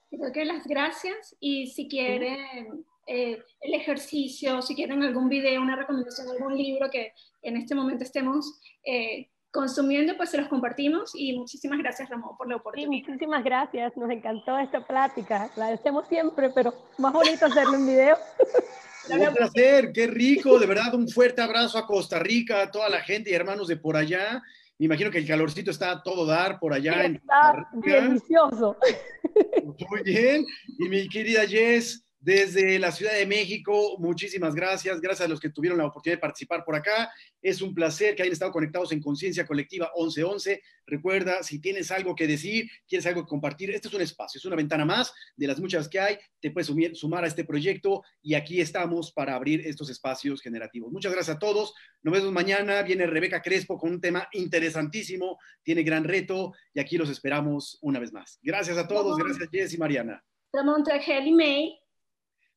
Creo que las gracias y si quieren eh, el ejercicio, si quieren algún video, una recomendación, algún libro que en este momento estemos eh, consumiendo, pues se los compartimos y muchísimas gracias Ramón por la oportunidad. Sí, muchísimas gracias, nos encantó esta plática, la hacemos siempre, pero más bonito hacerlo en video. Un placer, qué rico, de verdad un fuerte abrazo a Costa Rica, a toda la gente y hermanos de por allá. Me imagino que el calorcito está a todo dar por allá. está delicioso. Muy bien. Y mi querida Jess, desde la Ciudad de México, muchísimas gracias. Gracias a los que tuvieron la oportunidad de participar por acá. Es un placer que hayan estado conectados en Conciencia Colectiva 1111. Recuerda, si tienes algo que decir, quieres algo que compartir, este es un espacio, es una ventana más de las muchas que hay. Te puedes sumar a este proyecto y aquí estamos para abrir estos espacios generativos. Muchas gracias a todos. Nos vemos mañana. Viene Rebeca Crespo con un tema interesantísimo. Tiene gran reto y aquí los esperamos una vez más. Gracias a todos. Gracias, Jess y Mariana. Ramón y May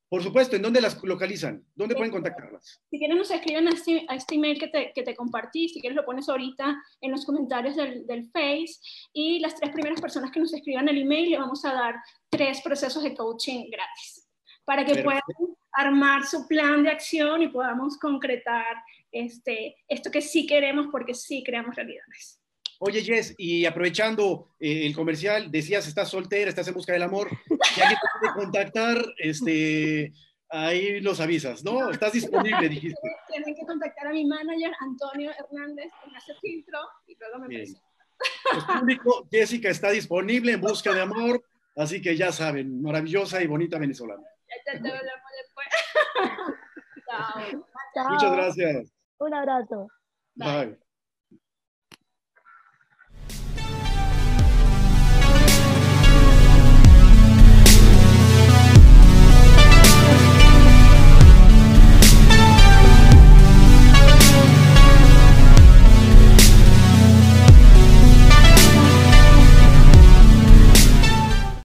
por supuesto, ¿en dónde las localizan? ¿Dónde pueden contactarlas? Si quieren nos escriben a este, a este email que te, que te, compartí, si quieres lo pones ahorita en los comentarios del, del, Face y las tres primeras personas que nos escriban el email le vamos a dar tres procesos de coaching gratis para que puedan armar su plan de acción y podamos concretar este, esto que sí queremos porque sí creamos realidades. Oye, Jess, y aprovechando eh, el comercial, decías, estás soltera, estás en busca del amor. Si alguien te puede contactar, este, ahí los avisas, ¿no? Estás disponible, dijiste. Tienen que contactar a mi manager, Antonio Hernández, en ese filtro, y luego me presento. Pues público, Jessica está disponible en busca de amor, así que ya saben, maravillosa y bonita venezolana. Ya te hablamos después. Chao. Muchas gracias. Un abrazo. Bye.